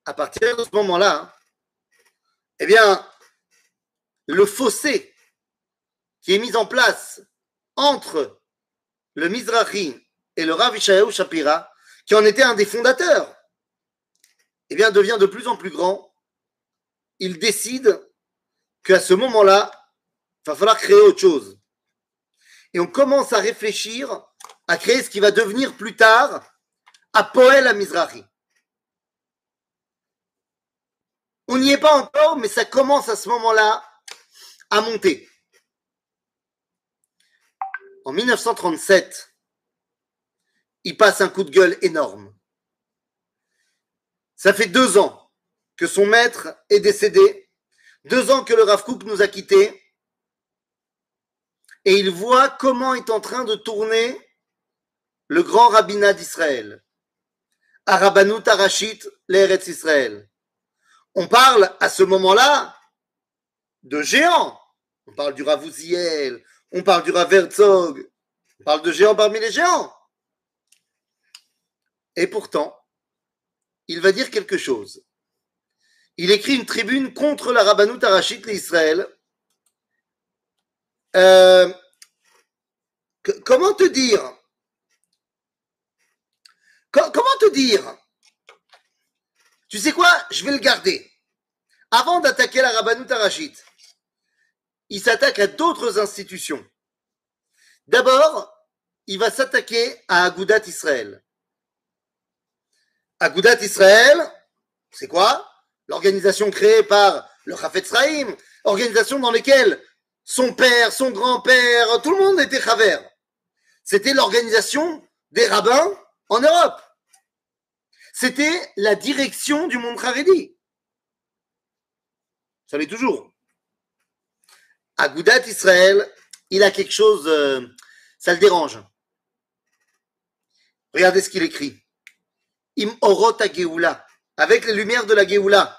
À partir de ce moment-là, eh bien, le fossé qui est mis en place entre le Mizrahi et le Rav Ishayahu Shapira, qui en était un des fondateurs, eh bien, devient de plus en plus grand. Il décide qu'à ce moment-là, il va falloir créer autre chose. Et on commence à réfléchir à créer ce qui va devenir plus tard à Poel à Mizrahi. On n'y est pas encore, mais ça commence à ce moment-là à monter. En 1937, il passe un coup de gueule énorme. Ça fait deux ans que son maître est décédé, deux ans que le Rav Kook nous a quittés, et il voit comment est en train de tourner le grand rabbinat d'Israël, Arabanut Arashit, l'Eretz Israël. On parle à ce moment-là de géants. On parle du Ravouziel, on parle du Rav Herzog, on parle de géants parmi les géants. Et pourtant, il va dire quelque chose. Il écrit une tribune contre la Rabbanout Arachit d'Israël. Euh, comment te dire? Co- comment te dire? Tu sais quoi? Je vais le garder. Avant d'attaquer la Rabbanout Arachit, il s'attaque à d'autres institutions. D'abord, il va s'attaquer à Agudat Israël. Agudat Israël, c'est quoi? L'organisation créée par le Chafetz Chaim, organisation dans laquelle son père, son grand-père, tout le monde était Chaver. C'était l'organisation des rabbins en Europe. C'était la direction du monde Haredi. Ça l'est toujours. Agudat Israël, il a quelque chose, euh, ça le dérange. Regardez ce qu'il écrit. Im orot Geoula. Avec les lumières de la Géoula,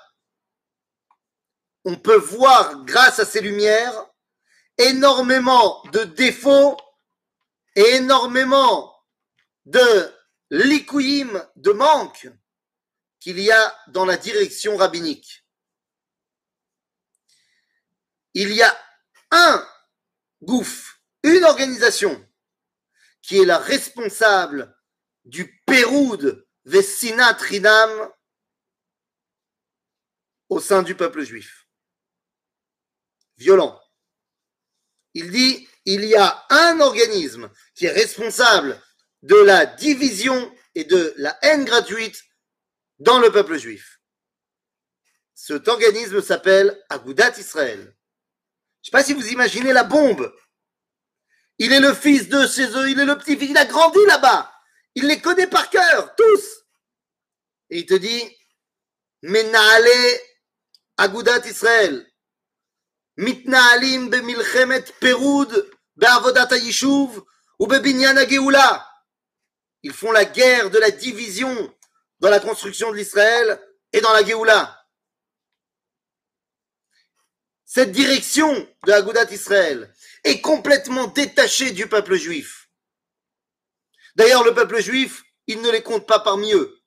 on peut voir, grâce à ces lumières, énormément de défauts et énormément de likouyim, de manque qu'il y a dans la direction rabbinique. Il y a un gouffre, une organisation qui est la responsable du Péroud Vessina Trinam au sein du peuple juif. Violent. Il dit, il y a un organisme qui est responsable de la division et de la haine gratuite dans le peuple juif. Cet organisme s'appelle Agudat Israël. Je ne sais pas si vous imaginez la bombe. Il est le fils de chez eux, il est le petit-fils, il a grandi là-bas. Il les connaît par cœur, tous. Et il te dit, Menaale Agudat Israël, Mitnaalim Bemilchemet Peroud, Be'avodat Yishuv, ou Geoula. Ils font la guerre de la division dans la construction de l'Israël et dans la Géoula. Cette direction de Agudat Israël est complètement détachée du peuple juif. D'ailleurs, le peuple juif, il ne les compte pas parmi eux.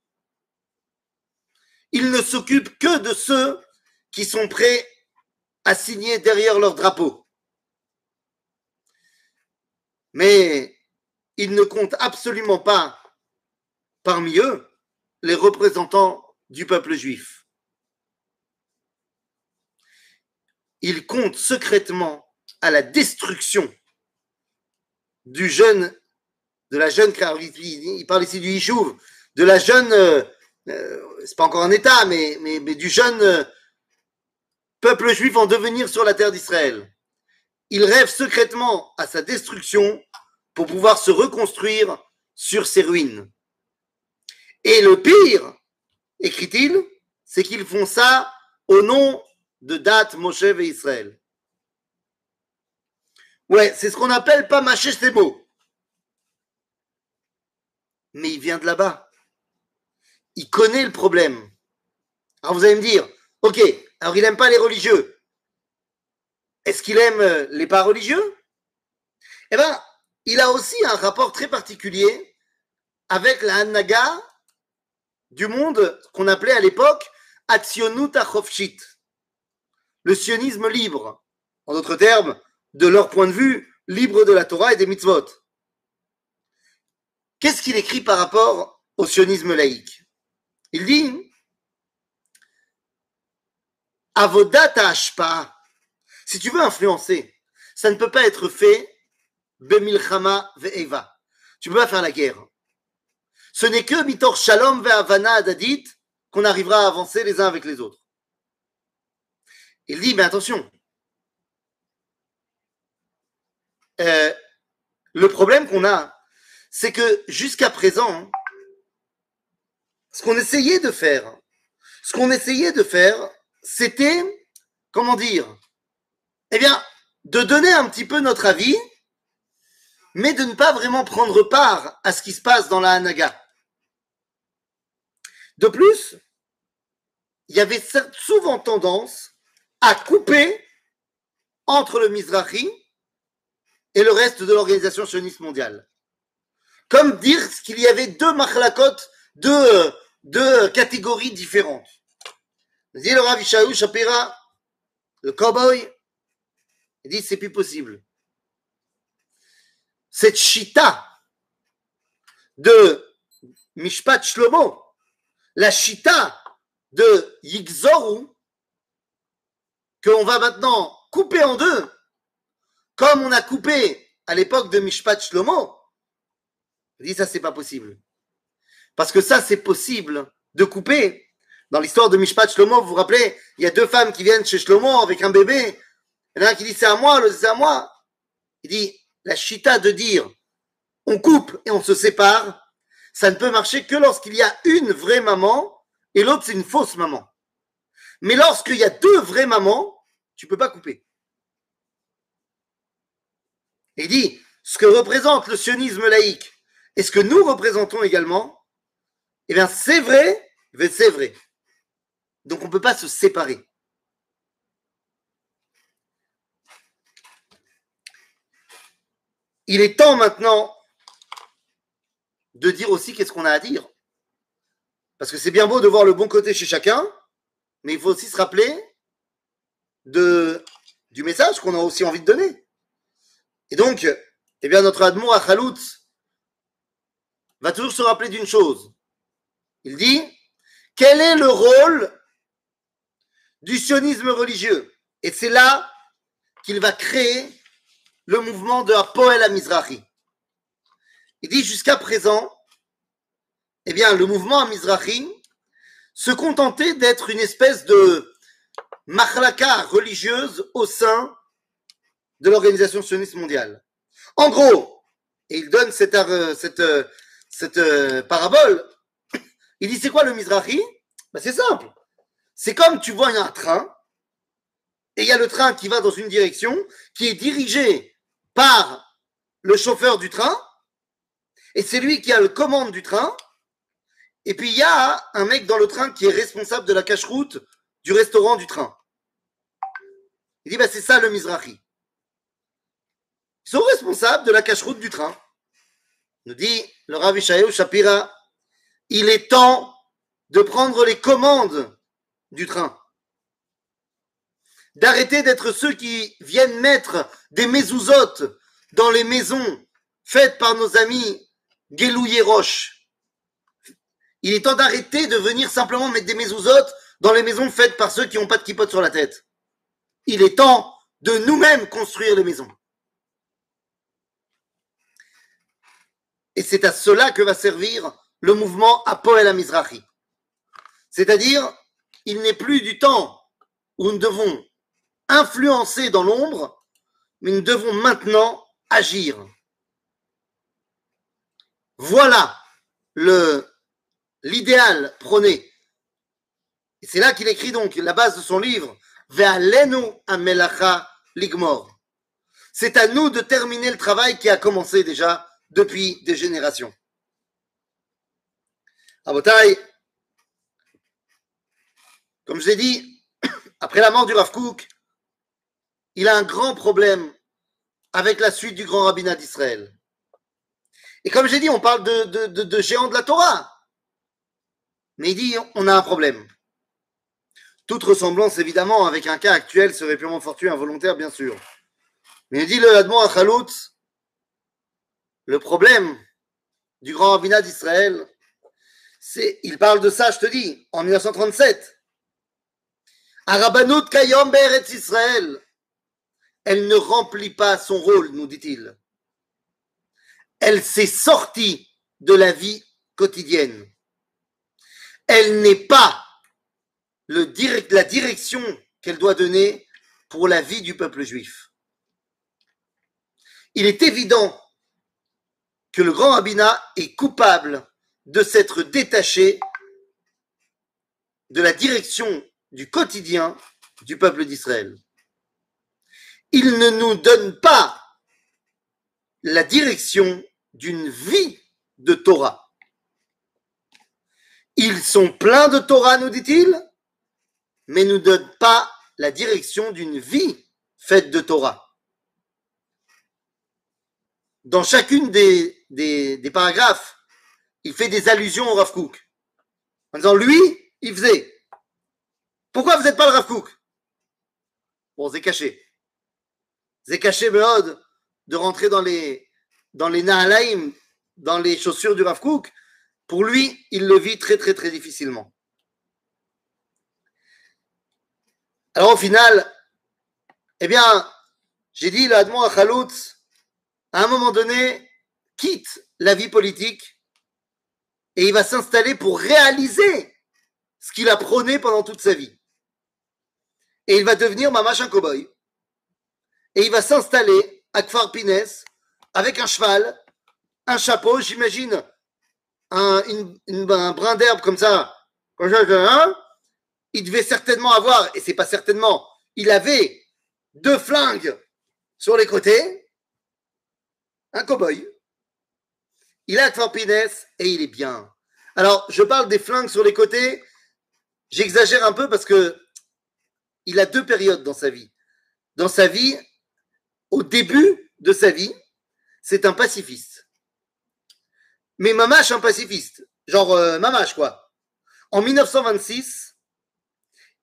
Il ne s'occupe que de ceux qui sont prêts à signer derrière leur drapeau. Mais il ne compte absolument pas parmi eux les représentants du peuple juif. Il compte secrètement à la destruction du jeune, de la jeune, il parle ici du Yishuv, de la jeune, euh, euh, c'est pas encore un État, mais du jeune euh, peuple juif en devenir sur la terre d'Israël. Il rêve secrètement à sa destruction pour pouvoir se reconstruire sur ses ruines. Et le pire, écrit-il, c'est qu'ils font ça au nom de date Moshe et Israël. Ouais, c'est ce qu'on appelle pas mâcher ses mots. Mais il vient de là-bas. Il connaît le problème. Alors vous allez me dire, ok, alors il n'aime pas les religieux. Est-ce qu'il aime euh, les pas religieux Eh bien, il a aussi un rapport très particulier avec la Hanaga du monde qu'on appelait à l'époque Atsionut Achofshit, le sionisme libre. En d'autres termes, de leur point de vue, libre de la Torah et des mitzvot. Qu'est-ce qu'il écrit par rapport au sionisme laïque? Il dit Avodat Ashpa. Si tu veux influencer, ça ne peut pas être fait Bemilchama ve'eva. Tu peux pas faire la guerre. Ce n'est que mitor shalom ve'avana adadit qu'on arrivera à avancer les uns avec les autres. Il dit, mais attention, euh, le problème qu'on a, c'est que jusqu'à présent, ce qu'on essayait de faire, ce qu'on essayait de faire, c'était, comment dire, eh bien, de donner un petit peu notre avis, mais de ne pas vraiment prendre part à ce qui se passe dans la Hanaga. De plus, il y avait souvent tendance à couper entre le Mizrahi et le reste de l'organisation sioniste mondiale. Comme dire qu'il y avait deux machlakot, deux, catégories différentes. Dit le Rav Shapira, le cowboy, il dit c'est plus possible. Cette chita de Mishpat Shlomo, la Shita de Yigzoru, qu'on va maintenant couper en deux, comme on a coupé à l'époque de Mishpat Shlomo, il dit ça c'est pas possible. Parce que ça c'est possible de couper. Dans l'histoire de Mishpat Shlomo, vous vous rappelez, il y a deux femmes qui viennent chez Shlomo avec un bébé. Il y en a un qui dit c'est à moi, l'autre c'est à moi. Il dit la chita de dire on coupe et on se sépare, ça ne peut marcher que lorsqu'il y a une vraie maman et l'autre c'est une fausse maman. Mais lorsqu'il y a deux vraies mamans, tu peux pas couper. Et il dit ce que représente le sionisme laïque et ce que nous représentons également, eh bien c'est vrai, c'est vrai. Donc on ne peut pas se séparer. Il est temps maintenant de dire aussi qu'est-ce qu'on a à dire. Parce que c'est bien beau de voir le bon côté chez chacun, mais il faut aussi se rappeler du message qu'on a aussi envie de donner. Et donc, eh bien, notre Admour à Khalout va toujours se rappeler d'une chose. Il dit, quel est le rôle du sionisme religieux? Et c'est là qu'il va créer le mouvement de Apoel à Mizrahi. Il dit jusqu'à présent, eh bien, le mouvement à Mizrahi se contentait d'être une espèce de machlaka religieuse au sein de l'organisation sioniste mondiale. En gros, et il donne cette, euh, cette, euh, cette euh, parabole, il dit c'est quoi le Mizrahi? Ben, C'est simple. C'est comme tu vois, un train, et il y a le train qui va dans une direction, qui est dirigé par le chauffeur du train, et c'est lui qui a le commande du train, et puis il y a un mec dans le train qui est responsable de la cache-route du restaurant du train. Il dit, bah, c'est ça le Mizrahi. Ils sont responsables de la cache-route du train. Nous dit le Rav Shapira, il est temps de prendre les commandes du train. D'arrêter d'être ceux qui viennent mettre des mezouzotes dans les maisons faites par nos amis Guélouillé Roche. Il est temps d'arrêter de venir simplement mettre des mezouzotes dans les maisons faites par ceux qui n'ont pas de kipote sur la tête. Il est temps de nous-mêmes construire les maisons. Et c'est à cela que va servir le mouvement Apoel Amizrahi. C'est-à-dire, il n'est plus du temps où nous devons influencer dans l'ombre, mais nous devons maintenant agir. Voilà l'idéal prôné. Et c'est là qu'il écrit donc la base de son livre amelacha ligmor. C'est à nous de terminer le travail qui a commencé déjà depuis des générations. Abotai, comme je l'ai dit, après la mort du Rav il a un grand problème avec la suite du grand rabbinat d'Israël. Et comme j'ai dit, on parle de, de, de, la Torah. Mais il dit, on a un problème. Toute ressemblance, évidemment, avec un cas actuel serait purement fortuit, involontaire, bien sûr. Mais il dit le Admon à le problème du grand rabbinat d'Israël, c'est, il parle de ça, je te dis, en 1937. Arabanut Kayom Beretz Israël. Elle ne remplit pas son rôle, nous dit-il. Elle s'est sortie de la vie quotidienne. Elle n'est pas la direction qu'elle doit donner pour la vie du peuple juif. Il est évident que le grand rabbinat est coupable de s'être détaché de la direction du quotidien du peuple d'Israël. Il ne nous donne pas la direction d'une vie de Torah. Ils sont pleins de Torah, nous dit-il, mais ne nous donnent pas la direction d'une vie faite de Torah. Dans chacune des, paragraphes, il fait des allusions au Rav Kook. En disant, lui, il faisait. Pourquoi vous n'êtes pas le Rav Kook? Bon, c'est caché. C'est caché, de rentrer dans les, dans les Nahalaim, dans les chaussures du Rav Kook, pour lui, il le vit très très très difficilement. Alors au final, eh bien, j'ai dit, l'Admon Achaloutz, à un moment donné, quitte la vie politique et il va s'installer pour réaliser ce qu'il a prôné pendant toute sa vie. Et il va devenir mamash un cow-boy. Et il va s'installer à Kfar avec un cheval, un chapeau, j'imagine un, brin d'herbe comme ça. Hein? Il devait certainement avoir, et c'est pas certainement, il avait deux flingues sur les côtés, un cow-boy. Il a Kfar et il est bien. Alors, je parle des flingues sur les côtés, j'exagère un peu parce que il a deux périodes dans sa vie. Dans sa vie, au début de sa vie, c'est un pacifiste. Mais Mamache, un pacifiste. Genre euh, quoi. En 1926,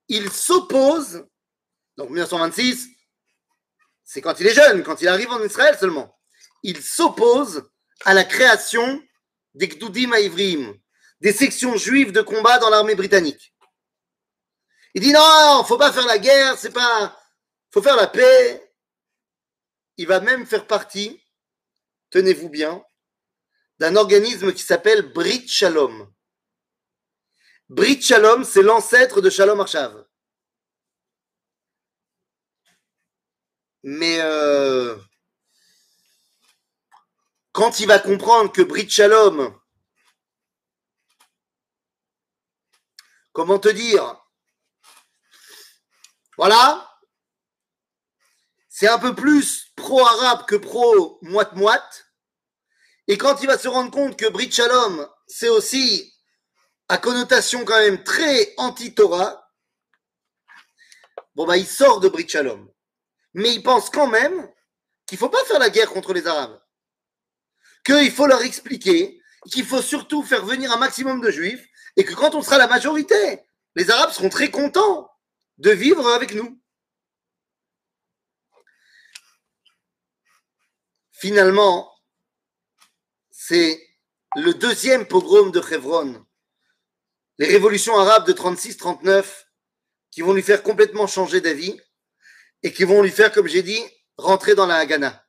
il s'oppose. Donc 1926, c'est quand il est jeune, quand il arrive en Israël seulement. Il s'oppose à la création des Gdoudim Haïvrim, des sections juives de combat dans l'armée britannique. Il dit non, faut pas faire la guerre, c'est pas, faut faire la paix. Il va même faire partie, tenez-vous bien, d'un organisme qui s'appelle Brit Shalom. Brit Shalom, c'est l'ancêtre de Shalom Arshav. Mais euh, quand il va comprendre que Brit Shalom, comment te dire, voilà, c'est un peu plus pro-arabe que pro-moite-moite. Et quand il va se rendre compte que Brit Shalom, c'est aussi à connotation quand même très anti-Torah, bon bah il sort de Brit Shalom. Mais il pense quand même qu'il faut pas faire la guerre contre les Arabes. Qu'il faut leur expliquer qu'il faut surtout faire venir un maximum de Juifs et que quand on sera la majorité, les Arabes seront très contents de vivre avec nous. Finalement, c'est le deuxième pogrom de Hebron, les révolutions arabes de 36-39, qui vont lui faire complètement changer d'avis et qui vont lui faire, comme j'ai dit, rentrer dans la Haganah.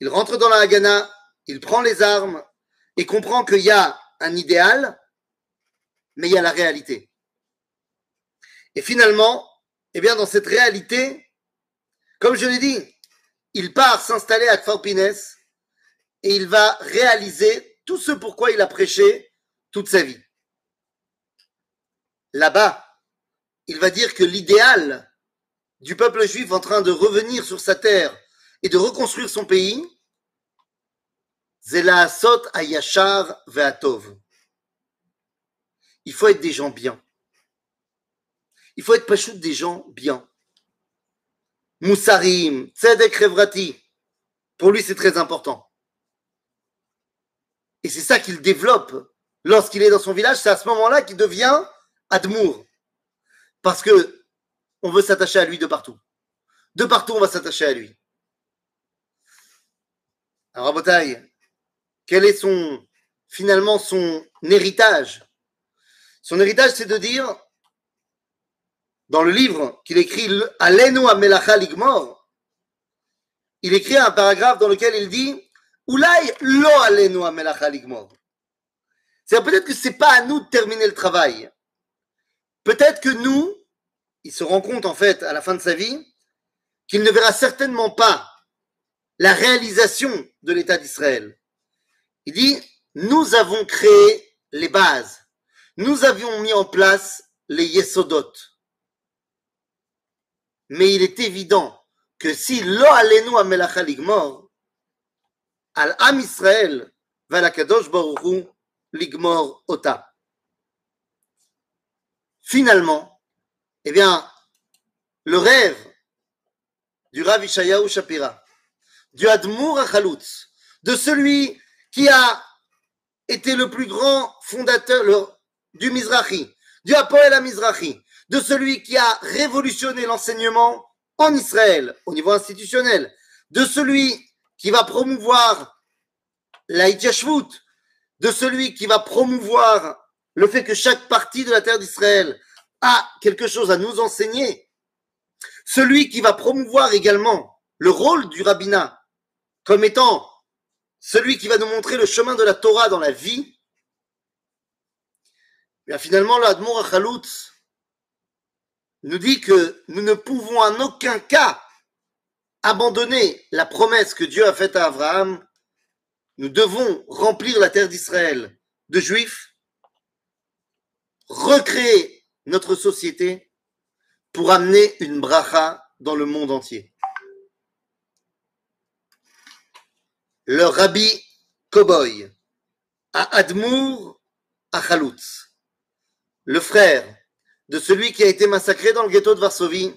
Il rentre dans la Haganah, il prend les armes et comprend qu'il y a un idéal, mais il y a la réalité. Et finalement, eh bien, dans cette réalité, comme je l'ai dit, il part s'installer à Kfar Pines et il va réaliser tout ce pourquoi il a prêché toute sa vie. Là-bas, il va dire que l'idéal du peuple juif en train de revenir sur sa terre et de reconstruire son pays, c'est la sot ayashar ve'atov. Il faut être des gens bien. Il faut être pachout des gens bien. Moussarim, tzedek revrati. Pour lui, c'est très important. Et c'est ça qu'il développe lorsqu'il est dans son village. C'est à ce moment-là qu'il devient Admour. Parce que on veut s'attacher à lui de partout. De partout, on va s'attacher à lui. Alors, Rabotaille, quel est son, finalement, son héritage? Son héritage, c'est de dire, dans le livre qu'il écrit Alenu Amelacha Ligmor, il écrit un paragraphe dans lequel il dit Oulai lo Alenu Amelacha Ligmor. C'est peut-être que c'est pas à nous de terminer le travail. Peut-être que nous, il se rend compte en fait à la fin de sa vie qu'il ne verra certainement pas la réalisation de l'État d'Israël. Il dit, nous avons créé les bases, nous avions mis en place les yesodot. Mais il est évident que si lo alenu amelacha ligmor, al am Israël va la kadosh baruchu ligmor ota. Finalement, eh bien, le rêve du Rav Ishayahu Shapira, du Admour Achaloutz, de celui qui a été le plus grand fondateur du Mizrahi, du Apoel à Mizrahi, de celui qui a révolutionné l'enseignement en Israël au niveau institutionnel, de celui qui va promouvoir la de celui qui va promouvoir le fait que chaque partie de la terre d'Israël a quelque chose à nous enseigner, celui qui va promouvoir également le rôle du rabbinat comme étant celui qui va nous montrer le chemin de la Torah dans la vie, bien finalement, l'Admor Achalout nous dit que nous ne pouvons en aucun cas abandonner la promesse que Dieu a faite à Abraham. Nous devons remplir la terre d'Israël de juifs, recréer notre société pour amener une bracha dans le monde entier. Le rabbi Koboy à Admour à le frère de celui qui a été massacré dans le ghetto de Varsovie,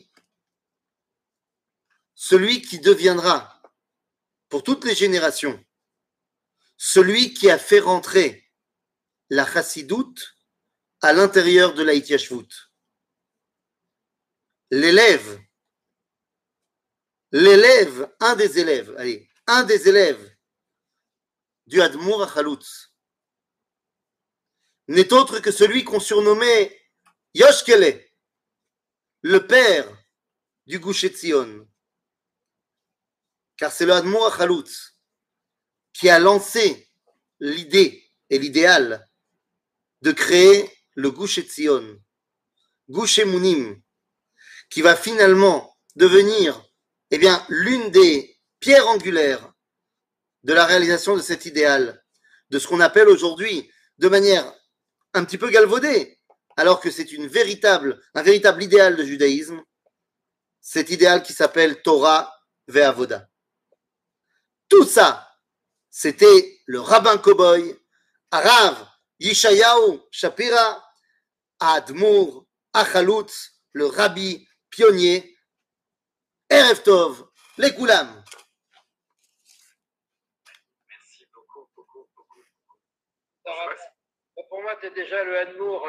celui qui deviendra, pour toutes les générations, celui qui a fait rentrer la chassidoute à l'intérieur de la. L'élève, l'élève, un des élèves, allez, un des élèves du Admour à n'est autre que celui qu'on surnommait Yoshkele, le père du Gouché Tzion. Car c'est le Admour à Khaloutz qui a lancé l'idée et l'idéal de créer le Gouché Tzion, Gouché Mounim, qui va finalement devenir eh bien, l'une des pierres angulaires de la réalisation de cet idéal, de ce qu'on appelle aujourd'hui, de manière un petit peu galvaudée, alors que c'est un véritable idéal de judaïsme, cet idéal qui s'appelle Torah Ve'avoda. Tout ça, c'était le rabbin Koboy, Arav, Yishayahu, Shapira, Admour, Achalutz, le rabbi pionnier, Erev Tov, les Koulam. Merci beaucoup, beaucoup, beaucoup. Pour moi, tu es déjà le Admour.